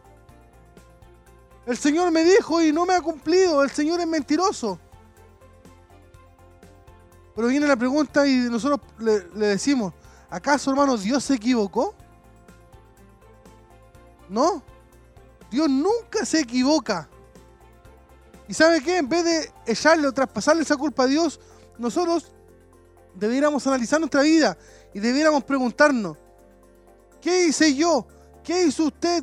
El Señor me dijo y no me ha cumplido, el Señor es mentiroso. Pero viene la pregunta y nosotros le, le decimos, ¿acaso hermano Dios se equivocó? No, Dios nunca se equivoca. ¿Y sabe qué? En vez de echarle o traspasarle esa culpa a Dios, nosotros debiéramos analizar nuestra vida y debiéramos preguntarnos, ¿qué hice yo? ¿Qué hizo usted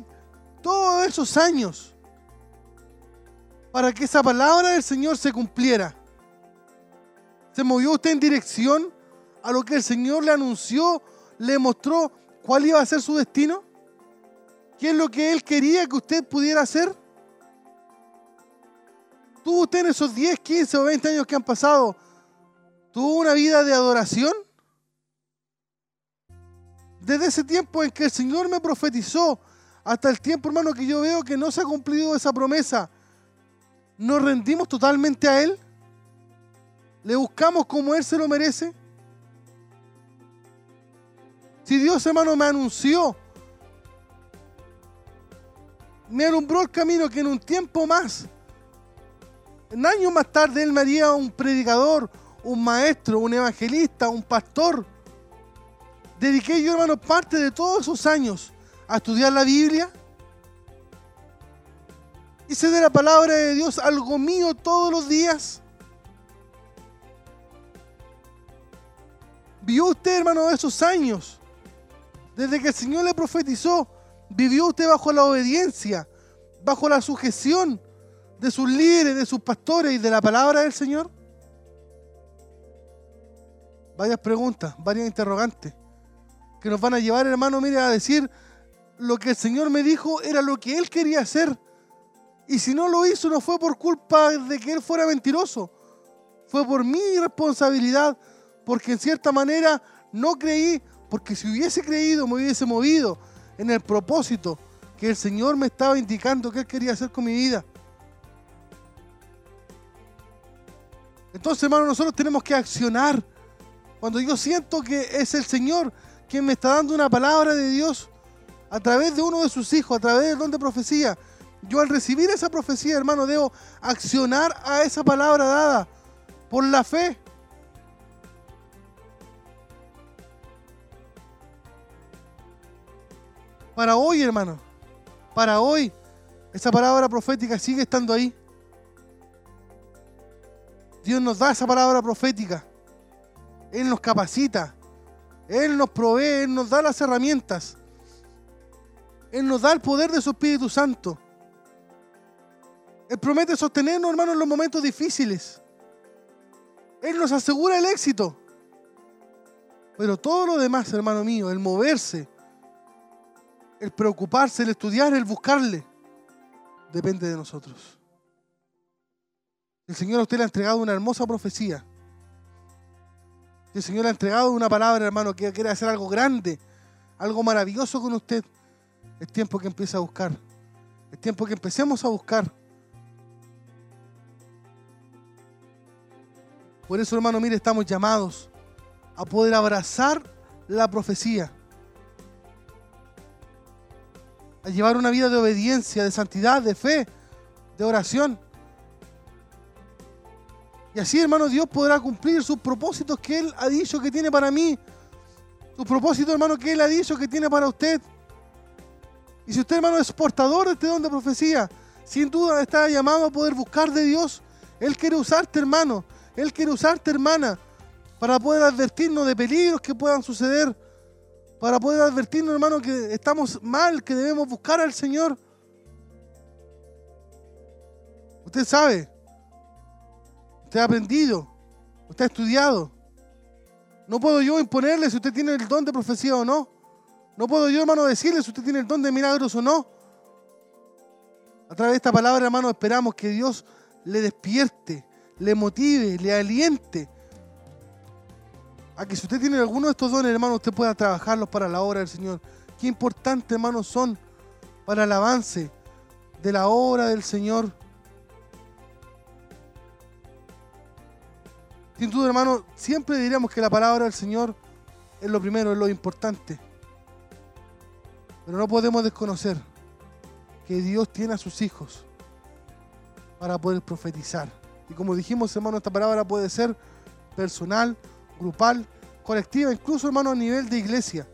todos esos años para que esa palabra del Señor se cumpliera? ¿Se movió usted en dirección a lo que el Señor le anunció, le mostró cuál iba a ser su destino? ¿Qué es lo que Él quería que usted pudiera hacer? ¿Tuvo usted en esos 10, 15 o 20 años que han pasado, tuvo una vida de adoración? Desde ese tiempo en que el Señor me profetizó hasta el tiempo, hermano, que yo veo que no se ha cumplido esa promesa, ¿nos rendimos totalmente a Él? ¿Le buscamos como Él se lo merece? Si Dios, hermano, me anunció me alumbró el camino que en un tiempo más, años más tarde, Él me haría un predicador, un maestro, un evangelista, un pastor. Dediqué yo, hermano, parte de todos esos años a estudiar la Biblia. Hice de la palabra de Dios algo mío todos los días. ¿Vio usted, hermano, esos años Desde que el Señor le profetizó, vivió usted bajo la obediencia, bajo la sujeción de sus líderes, de sus pastores y de la palabra del Señor. Varias preguntas, varias interrogantes que nos van a llevar, hermano, mire, a decir lo que el Señor me dijo era lo que Él quería hacer. Y si no lo hizo, no fue por culpa de que Él fuera mentiroso. Fue por mi responsabilidad, porque en cierta manera no creí, porque si hubiese creído, me hubiese movido en el propósito que el Señor me estaba indicando que Él quería hacer con mi vida. Entonces, hermano, nosotros tenemos que accionar. Cuando yo siento que es el Señor quien me está dando una palabra de Dios a través de uno de sus hijos, a través del don de profecía, yo al recibir esa profecía, hermano, debo accionar a esa palabra dada por la fe. Para hoy, hermano, para hoy, esa palabra profética sigue estando ahí. Dios nos da esa palabra profética. Él nos capacita. Él nos provee, Él nos da las herramientas. Él nos da el poder de su Espíritu Santo. Él promete sostenernos, hermano, en los momentos difíciles. Él nos asegura el éxito. Pero todo lo demás, hermano mío, el moverse, el preocuparse, el estudiar, el buscarle, depende de nosotros. El Señor a usted le ha entregado una hermosa profecía. El Señor le ha entregado una palabra, hermano, que quiere hacer algo grande, algo maravilloso con usted. Es tiempo que empiece a buscar. Es tiempo que empecemos a buscar. Por eso, hermano, mire, estamos llamados a poder abrazar la profecía. A llevar una vida de obediencia, de santidad, de fe, de oración. Y así, hermano, Dios podrá cumplir sus propósitos que Él ha dicho que tiene para mí. Sus propósitos, hermano, que Él ha dicho que tiene para usted. Y si usted, hermano, es portador de este don de profecía, sin duda está llamado a poder buscar de Dios. Él quiere usarte, hermano. Él quiere usarte, hermana, para poder advertirnos de peligros que puedan suceder. Para poder advertirnos, hermano, que estamos mal, que debemos buscar al Señor. Usted sabe, usted ha aprendido, usted ha estudiado. No puedo yo imponerle si usted tiene el don de profecía o no. No puedo yo, hermano, decirle si usted tiene el don de milagros o no. A través de esta palabra, hermano, esperamos que Dios le despierte, le motive, le aliente. A que si usted tiene alguno de estos dones, hermano, usted pueda trabajarlos para la obra del Señor. Qué importantes, hermano, son para el avance de la obra del Señor. Sin duda, hermano, siempre diríamos que la palabra del Señor es lo primero, es lo importante. Pero no podemos desconocer que Dios tiene a sus hijos para poder profetizar. Y como dijimos, hermano, esta palabra puede ser personal, grupal, colectiva, incluso, hermano, a nivel de iglesia.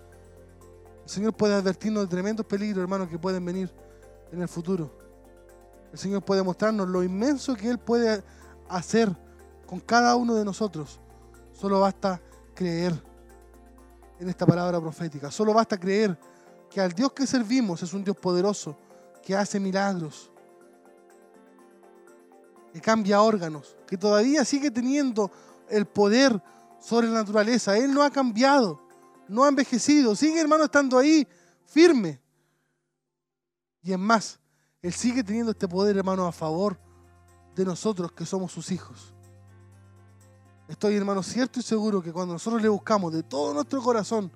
El Señor puede advertirnos de tremendos peligros, hermano, que pueden venir en el futuro. El Señor puede mostrarnos lo inmenso que Él puede hacer con cada uno de nosotros. Solo basta creer en esta palabra profética. Solo basta creer que al Dios que servimos es un Dios poderoso, que hace milagros, que cambia órganos, que todavía sigue teniendo el poder sobre la naturaleza. Él no ha cambiado, no ha envejecido, sigue hermano estando ahí firme. Y es más, Él sigue teniendo este poder hermano a favor de nosotros que somos sus hijos. Estoy hermano cierto y seguro que cuando nosotros le buscamos de todo nuestro corazón,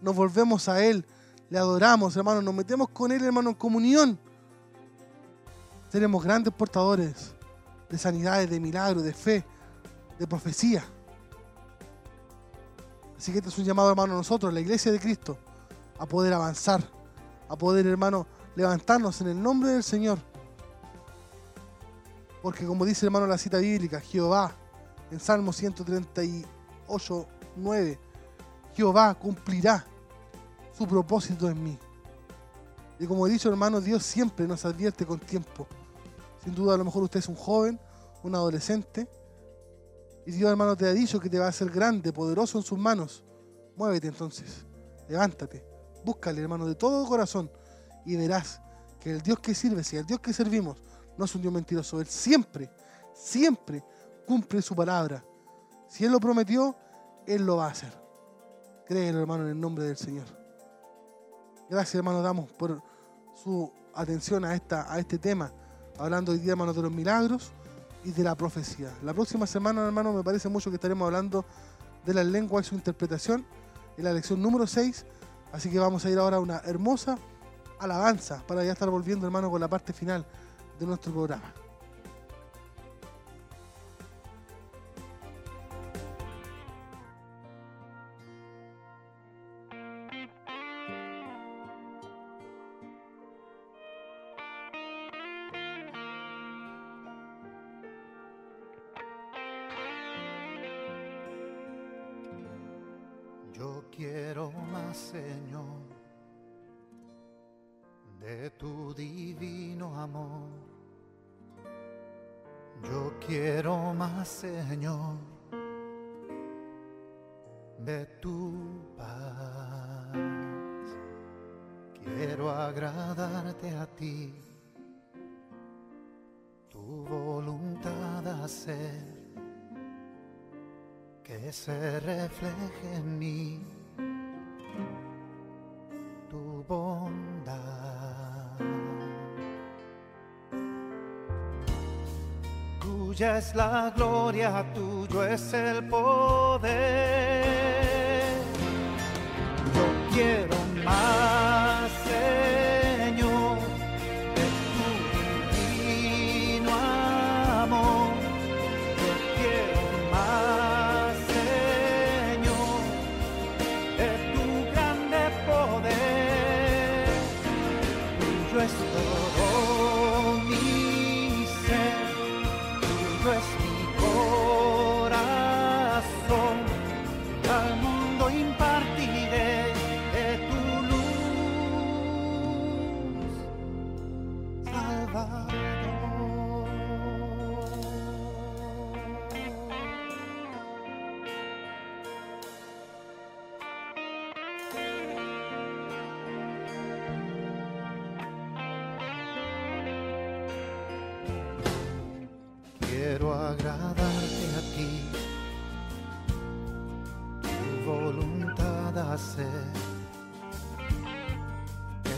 nos volvemos a Él, le adoramos hermano, nos metemos con Él hermano en comunión, seremos grandes portadores de sanidades, de milagros, de fe, de profecía. Así que este es un llamado, hermano, a nosotros, la iglesia de Cristo, a poder avanzar, a poder, hermano, levantarnos en el nombre del Señor. Porque como dice, hermano, la cita bíblica, Jehová, en Salmo 138, 9, Jehová cumplirá su propósito en mí. Y como he dicho, hermano, Dios siempre nos advierte con tiempo. Sin duda, a lo mejor usted es un joven, un adolescente, y Dios, hermano, te ha dicho que te va a hacer grande, poderoso en sus manos. Muévete entonces, levántate, Búscale, hermano, de todo corazón y verás que el Dios que sirve, si el Dios que servimos, no es un Dios mentiroso. Él siempre, siempre cumple su palabra. Si Él lo prometió, Él lo va a hacer. Créelo, hermano, en el nombre del Señor. Gracias, hermano, damos por su atención a, esta, a este tema, hablando hoy día, hermano, de los milagros y de la profecía. La próxima semana, hermano, me parece mucho que estaremos hablando de las lenguas y su interpretación en la lección número 6. Así que vamos a ir ahora a una hermosa alabanza para ya estar volviendo, hermano, con la parte final de nuestro programa. Es la gloria, tuyo es el poder.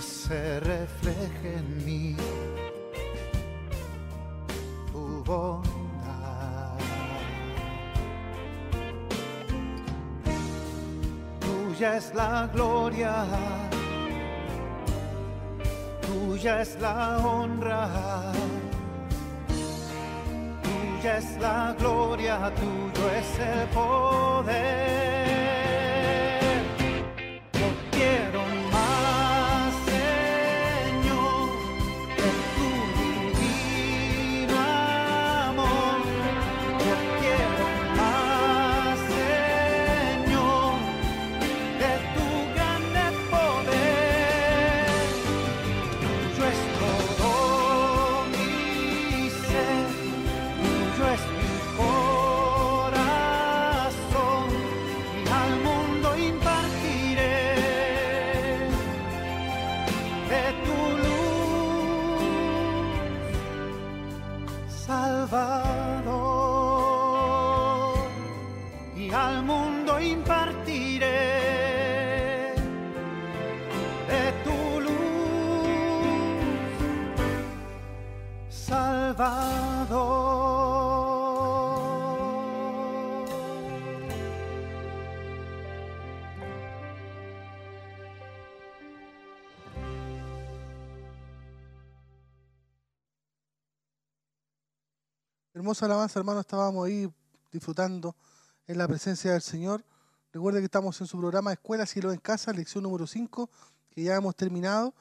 Se refleje en mí tu bondad. Tuya es la gloria, tuya es la honra. Tuya es la gloria, tuyo es el poder. Hermosa alabanza, hermano, estábamos ahí disfrutando en la presencia del Señor. Recuerde que estamos en su programa Escuela Cielo en Casa, lección número 5, que ya hemos terminado.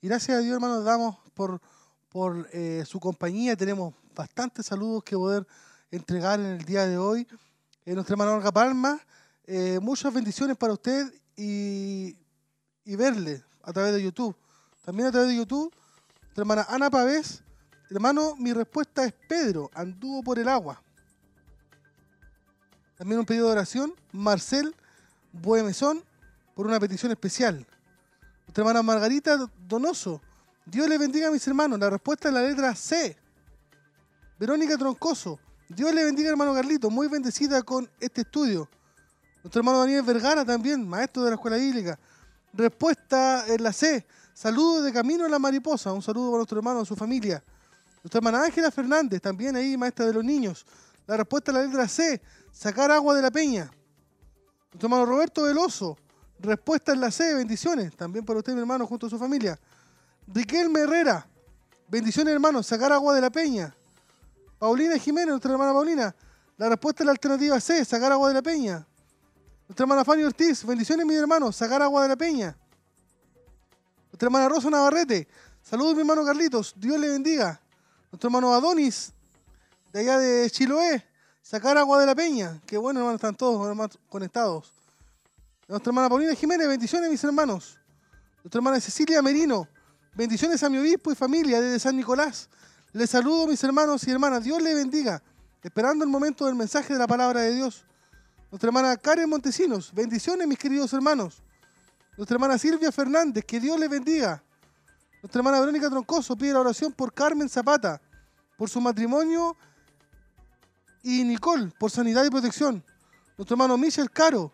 Y gracias a Dios, hermano, damos por, por eh, su compañía. Tenemos bastantes saludos que poder entregar en el día de hoy. Eh, nuestra hermana Olga Palma, eh, muchas bendiciones para usted y, y verle a través de YouTube. También a través de YouTube, nuestra hermana Ana Pavés. Hermano, mi respuesta es Pedro, anduvo por el agua. También un pedido de oración, Marcel Buemesón, por una petición especial. Nuestra hermana Margarita Donoso. Dios le bendiga a mis hermanos. La respuesta es la letra C. Verónica Troncoso. Dios le bendiga, hermano Carlito. Muy bendecida con este estudio. Nuestro hermano Daniel Vergara también, maestro de la escuela bíblica. Respuesta en la C. Saludos de camino a la mariposa. Un saludo para nuestro hermano y su familia. Nuestra hermana Ángela Fernández, también ahí, maestra de los niños. La respuesta es la letra C. Sacar agua de la peña. Nuestro hermano Roberto Veloso. Respuesta en la C. Bendiciones. También para usted, mi hermano, junto a su familia. Riquelme Herrera. Bendiciones, hermano. Sacar agua de la peña. Paulina Jiménez, nuestra hermana Paulina. La respuesta es la alternativa C. Sacar agua de la peña. Nuestra hermana Fanny Ortiz. Bendiciones, mi hermano. Sacar agua de la peña. Nuestra hermana Rosa Navarrete. Saludos, mi hermano Carlitos. Dios le bendiga. Nuestro hermano Adonis, de allá de Chiloé. Sacar agua de la peña. Qué bueno, hermano. Están todos hermanos, conectados. Nuestra hermana Paulina Jiménez. Bendiciones, mis hermanos. Nuestra hermana Cecilia Merino. Bendiciones a mi obispo y familia desde San Nicolás. Les saludo, mis hermanos y hermanas. Dios le bendiga. Esperando el momento del mensaje de la palabra de Dios. Nuestra hermana Karen Montesinos. Bendiciones, mis queridos hermanos. Nuestra hermana Silvia Fernández. Que Dios le bendiga. Nuestra hermana Verónica Troncoso pide la oración por Carmen Zapata, por su matrimonio y Nicole, por sanidad y protección. Nuestro hermano Michel Caro.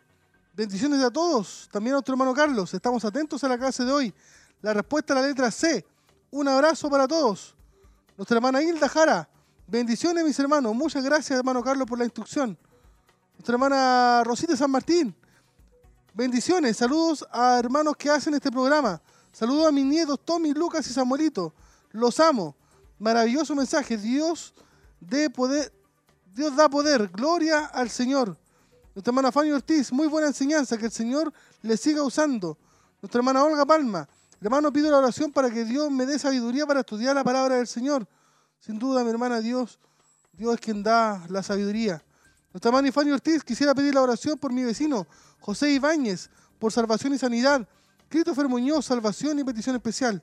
Bendiciones a todos. También a nuestro hermano Carlos. Estamos atentos a la clase de hoy. La respuesta a la letra C. Un abrazo para todos. Nuestra hermana Hilda Jara. Bendiciones, mis hermanos. Muchas gracias, hermano Carlos, por la instrucción. Nuestra hermana Rosita San Martín. Bendiciones. Saludos a hermanos que hacen este programa. Saludos a mis nietos Tommy, Lucas y Samuelito. Los amo. Maravilloso mensaje. Dios de poder. Dios da poder. Gloria al Señor. Nuestra hermana Fanny Ortiz. Muy buena enseñanza. Que el Señor le siga usando. Nuestra hermana Olga Palma. Hermano, pido la oración para que Dios me dé sabiduría para estudiar la palabra del Señor. Sin duda, mi hermana, Dios, Dios es quien da la sabiduría. Nuestra hermana Fanny Ortiz, quisiera pedir la oración por mi vecino, José Ibáñez, por salvación y sanidad. Christopher Muñoz, salvación y petición especial.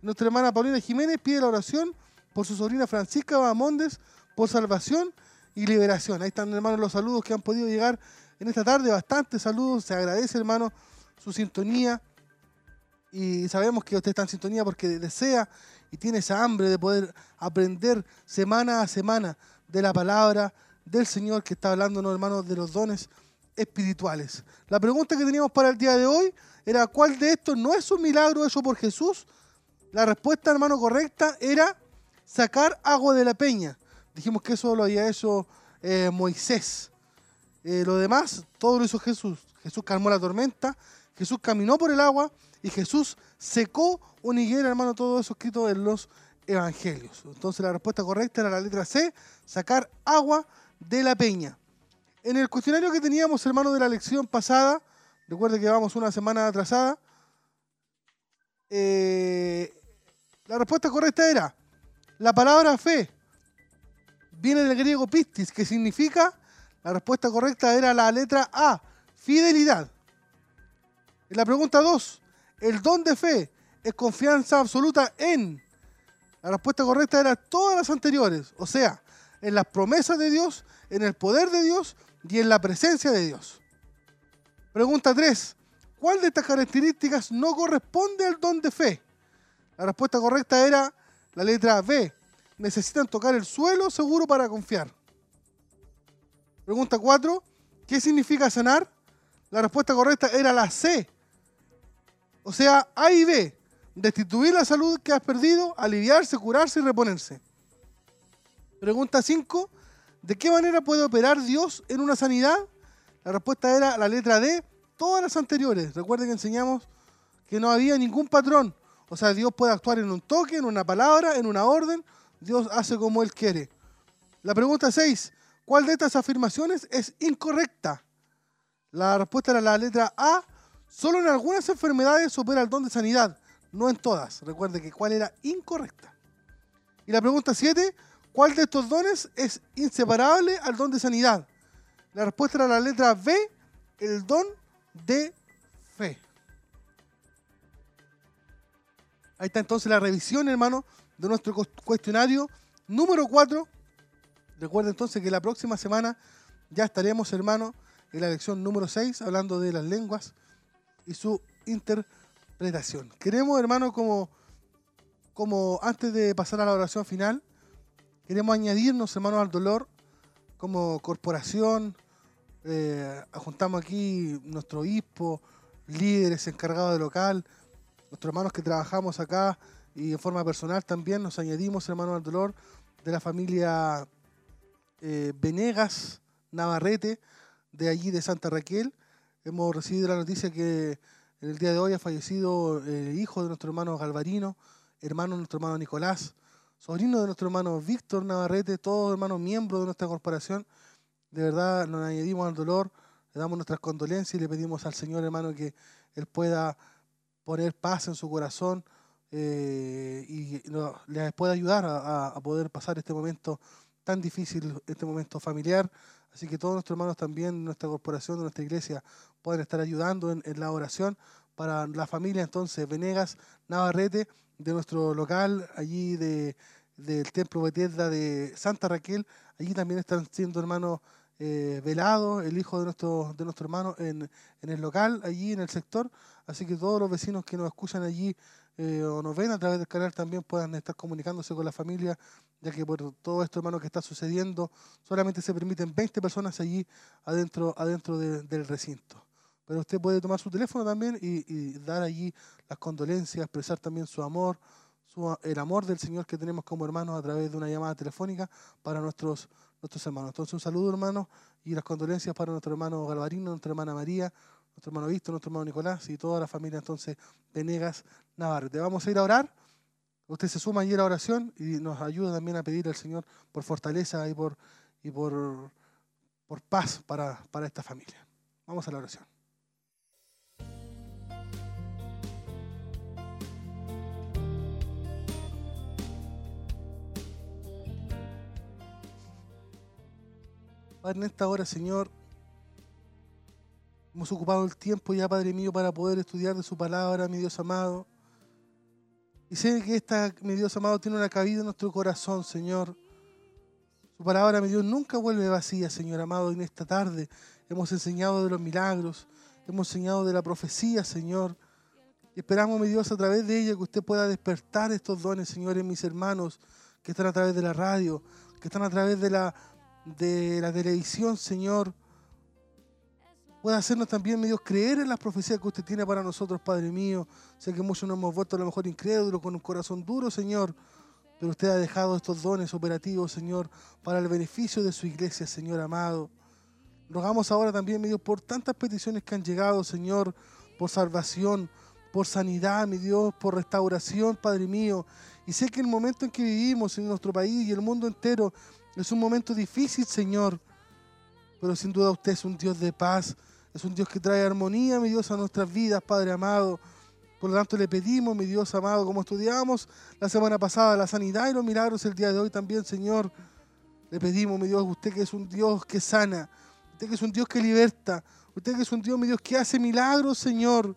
Nuestra hermana Paulina Jiménez pide la oración por su sobrina Francisca Bamondes, por salvación y liberación. Ahí están, hermanos, los saludos que han podido llegar en esta tarde. Bastantes saludos. Se agradece, hermano, su sintonía y sabemos que usted está en sintonía porque desea y tiene esa hambre de poder aprender semana a semana de la palabra del Señor que está hablándonos, hermanos, de los dones espirituales. La pregunta que teníamos para el día de hoy era ¿cuál de estos no es un milagro hecho por Jesús? La respuesta, hermano, correcta era sacar agua de la peña. Dijimos que eso lo había hecho eh, Moisés. Eh, lo demás, todo lo hizo Jesús. Jesús calmó la tormenta, Jesús caminó por el agua y Jesús secó una higuera, hermano, todo eso escrito en los evangelios. Entonces la respuesta correcta era la letra C, sacar agua de la peña. En el cuestionario que teníamos, hermano, de la lección pasada, recuerde que vamos una semana atrasada, eh, la respuesta correcta era, la palabra fe viene del griego pistis, que significa, la respuesta correcta era la letra A, fidelidad. En la pregunta 2, el don de fe es confianza absoluta en. La respuesta correcta era todas las anteriores, o sea, en las promesas de Dios, en el poder de Dios y en la presencia de Dios. Pregunta 3, ¿cuál de estas características no corresponde al don de fe? La respuesta correcta era la letra B, necesitan tocar el suelo seguro para confiar. Pregunta 4, ¿qué significa sanar? La respuesta correcta era la C, o sea, A y B, destituir la salud que has perdido, aliviarse, curarse y reponerse. Pregunta 5, ¿de qué manera puede operar Dios en una sanidad? La respuesta era la letra D, todas las anteriores. Recuerden que enseñamos que no había ningún patrón. O sea, Dios puede actuar en un toque, en una palabra, en una orden. Dios hace como Él quiere. La pregunta 6, ¿cuál de estas afirmaciones es incorrecta? La respuesta era la letra A, Solo en algunas enfermedades opera el don de sanidad, no en todas. Recuerde que cuál era incorrecta. Y la pregunta 7, ¿cuál de estos dones es inseparable al don de sanidad? La respuesta era la letra B, el don de fe. Ahí está entonces la revisión, hermano, de nuestro cuestionario número 4. Recuerda entonces que la próxima semana ya estaremos, hermano, en la lección número 6, hablando de las lenguas y su interpretación. Queremos, hermano, como, como antes de pasar a la oración final, queremos añadirnos, hermanos, al dolor como corporación. Eh, juntamos aquí nuestro obispo, líderes encargados de local, nuestros hermanos que trabajamos acá y en forma personal también nos añadimos, hermanos, al dolor de la familia eh, Venegas Navarrete, de allí de Santa Raquel. Hemos recibido la noticia que en el día de hoy ha fallecido el hijo de nuestro hermano Galvarino, hermano de nuestro hermano Nicolás, sobrino de nuestro hermano Víctor Navarrete, todos hermanos miembros de nuestra corporación. De verdad nos añadimos al dolor, le damos nuestras condolencias y le pedimos al Señor, hermano, que Él pueda poner paz en su corazón eh, y no- les pueda ayudar a, poder pasar este momento tan difícil, este momento familiar. Así que todos nuestros hermanos también, nuestra corporación, nuestra iglesia, pueden estar ayudando en, la oración para la familia entonces Venegas Navarrete de nuestro local allí de, del Templo Bethesda de Santa Raquel. Allí también están siendo hermanos eh, velados, el hijo de nuestro, de nuestro hermano en, en el local, allí en el sector. Así que todos los vecinos que nos escuchan allí eh, o nos ven a través del canal también puedan estar comunicándose con la familia, ya que por todo esto, hermano, que está sucediendo, solamente se permiten 20 personas allí adentro, adentro de- del recinto. Pero usted puede tomar su teléfono también y, dar allí las condolencias, expresar también su amor, su, el amor del Señor que tenemos como hermanos a través de una llamada telefónica para nuestros, nuestros hermanos. Entonces un saludo hermano y las condolencias para nuestro hermano Galvarino, nuestra hermana María, nuestro hermano Víctor, nuestro hermano Nicolás y toda la familia entonces Venegas Navarrete. Vamos a ir a orar. Usted se suma allí a oración y nos ayuda también a pedir al Señor por fortaleza y por, y por, por paz para, para esta familia. Vamos a la oración. En esta hora, Señor, hemos ocupado el tiempo ya, Padre mío, para poder estudiar de su palabra, mi Dios amado. Y sé que esta, mi Dios amado, tiene una cabida en nuestro corazón, Señor. Su palabra, mi Dios, nunca vuelve vacía, Señor amado. En esta tarde hemos enseñado de los milagros, hemos enseñado de la profecía, Señor. Y esperamos, mi Dios, a través de ella que usted pueda despertar estos dones, Señor, en mis hermanos que están a través de la radio, que están a través de la, de la televisión, Señor. Pueda hacernos también, mi Dios, creer en las profecías que usted tiene para nosotros, Padre mío. Sé que muchos nos hemos vuelto a lo mejor incrédulos, con un corazón duro, Señor. Pero usted ha dejado estos dones operativos, Señor, para el beneficio de su iglesia, Señor amado. Rogamos ahora también, mi Dios, por tantas peticiones que han llegado, Señor, por salvación, por sanidad, mi Dios, por restauración, Padre mío. Y sé que el momento en que vivimos en nuestro país y el mundo entero es un momento difícil, Señor. Pero sin duda usted es un Dios de paz, es un Dios que trae armonía, mi Dios, a nuestras vidas, Padre amado. Por lo tanto, le pedimos, mi Dios amado, como estudiamos la semana pasada, la sanidad y los milagros el día de hoy también, Señor. Le pedimos, mi Dios, usted que es un Dios que sana, usted que es un Dios que liberta, usted que es un Dios, mi Dios, que hace milagros, Señor,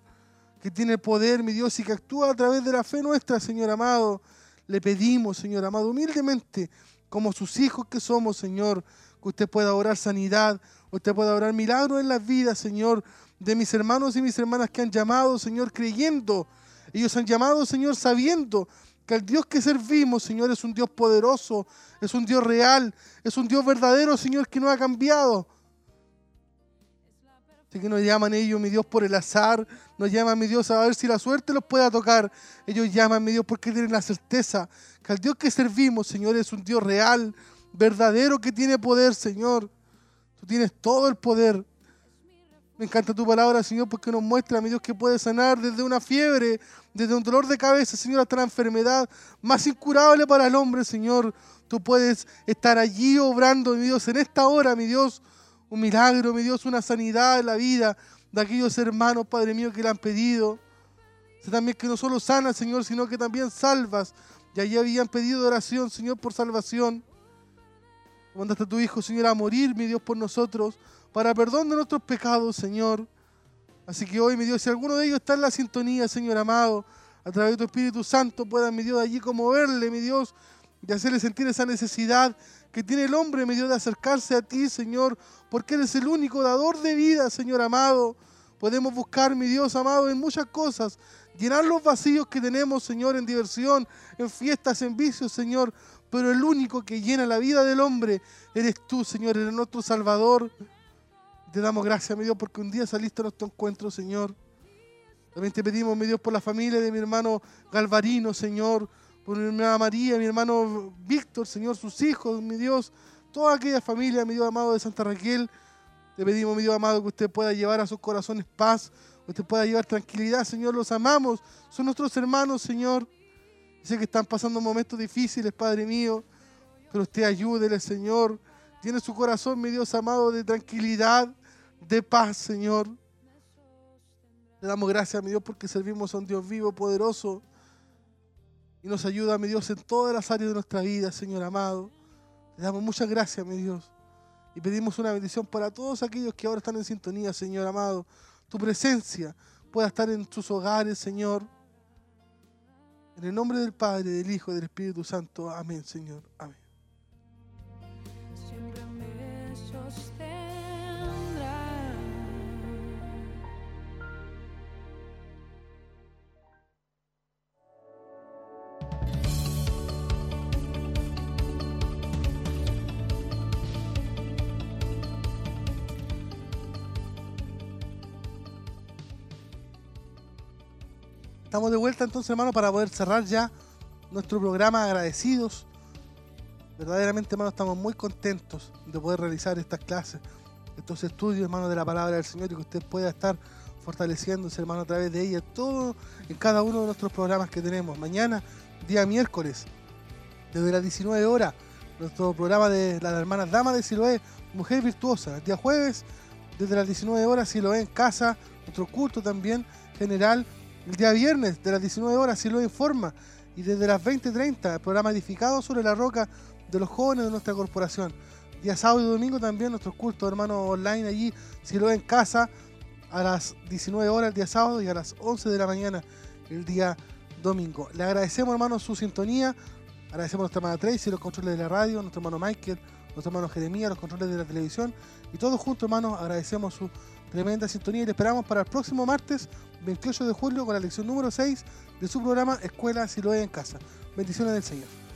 que tiene poder, mi Dios, y que actúa a través de la fe nuestra, Señor amado. Le pedimos, Señor amado, humildemente, como sus hijos que somos, Señor, que usted pueda orar sanidad, usted pueda orar milagros en las vidas, Señor, de mis hermanos y mis hermanas que han llamado, Señor, creyendo. Ellos han llamado, Señor, sabiendo que el Dios que servimos, Señor, es un Dios poderoso, es un Dios real, es un Dios verdadero, Señor, que no ha cambiado. Así que nos llaman ellos, mi Dios, por el azar, nos llaman, mi Dios, a ver si la suerte los pueda tocar. Ellos llaman, mi Dios, porque tienen la certeza que el Dios que servimos, Señor, es un Dios real, verdadero, que tiene poder, Señor. Tú tienes todo el poder. Me encanta tu palabra, Señor, porque nos muestra, mi Dios, que puede sanar desde una fiebre, desde un dolor de cabeza, Señor, hasta la enfermedad más incurable para el hombre, Señor. Tú puedes estar allí obrando, mi Dios, en esta hora, mi Dios, un milagro, mi Dios, una sanidad en la vida de aquellos hermanos, Padre mío, que le han pedido. Sé también que no solo sanas, Señor, sino que también salvas. Y allí habían pedido oración, Señor, por salvación. Mandaste a tu Hijo, Señor, a morir, mi Dios, por nosotros, para perdón de nuestros pecados, Señor. Así que hoy, mi Dios, si alguno de ellos está en la sintonía, Señor amado, a través de tu Espíritu Santo, puedan, mi Dios, allí conmoverle, mi Dios, y hacerle sentir esa necesidad que tiene el hombre, mi Dios, de acercarse a ti, Señor, porque eres el único dador de vida, Señor amado. Podemos buscar, mi Dios amado, en muchas cosas. Llenar los vacíos que tenemos, Señor, en diversión, en fiestas, en vicios, Señor. Pero el único que llena la vida del hombre eres tú, Señor, eres nuestro Salvador. Te damos gracias, mi Dios, porque un día saliste a nuestro encuentro, Señor. También te pedimos, mi Dios, por la familia de mi hermano Galvarino, Señor, por mi hermana María, mi hermano Víctor, Señor, sus hijos, mi Dios, toda aquella familia, mi Dios amado de Santa Raquel. Te pedimos, mi Dios amado, que usted pueda llevar a sus corazones paz, que usted pueda llevar tranquilidad, Señor, los amamos, son nuestros hermanos, Señor. Sé que están pasando momentos difíciles, Padre mío, pero usted ayúdele, Señor. Tiene su corazón, mi Dios amado, de tranquilidad, de paz, Señor. Le damos gracias, mi Dios, porque servimos a un Dios vivo, poderoso, y nos ayuda, mi Dios, en todas las áreas de nuestra vida, Señor amado. Le damos muchas gracias, mi Dios. Y pedimos una bendición para todos aquellos que ahora están en sintonía, Señor amado. Tu presencia pueda estar en sus hogares, Señor. En el nombre del Padre, del Hijo y del Espíritu Santo. Amén, Señor. Amén. Estamos de vuelta entonces, hermano, para poder cerrar ya nuestro programa agradecidos. Verdaderamente, hermano, estamos muy contentos de poder realizar estas clases, estos estudios, hermano, de la palabra del Señor y que usted pueda estar fortaleciéndose, hermano, a través de ella, todo en cada uno de nuestros programas que tenemos. Mañana, día miércoles, desde las 19 horas, nuestro programa de las hermanas Damas de Siloé, Mujer Virtuosa. Día jueves, desde las 19 horas, Siloé en casa, nuestro culto también general. El día viernes, de las 19 horas, Siloé informa. Y desde las 20.30, el programa edificado sobre la roca de los jóvenes de nuestra corporación. Día sábado y domingo también nuestros cultos, hermanos, online allí, Siloé en casa, a las 19 horas el día sábado y a las 11 de la mañana el día domingo. Le agradecemos, hermanos, su sintonía. Agradecemos a nuestra hermana Tracy, los controles de la radio, nuestro hermano Michael, nuestro hermano Jeremías, los controles de la televisión. Y todos juntos, hermanos, agradecemos su tremenda sintonía y le esperamos para el próximo martes, 28 de julio, con la lección número 6 de su programa Escuela Siloé en Casa. Bendiciones del Señor.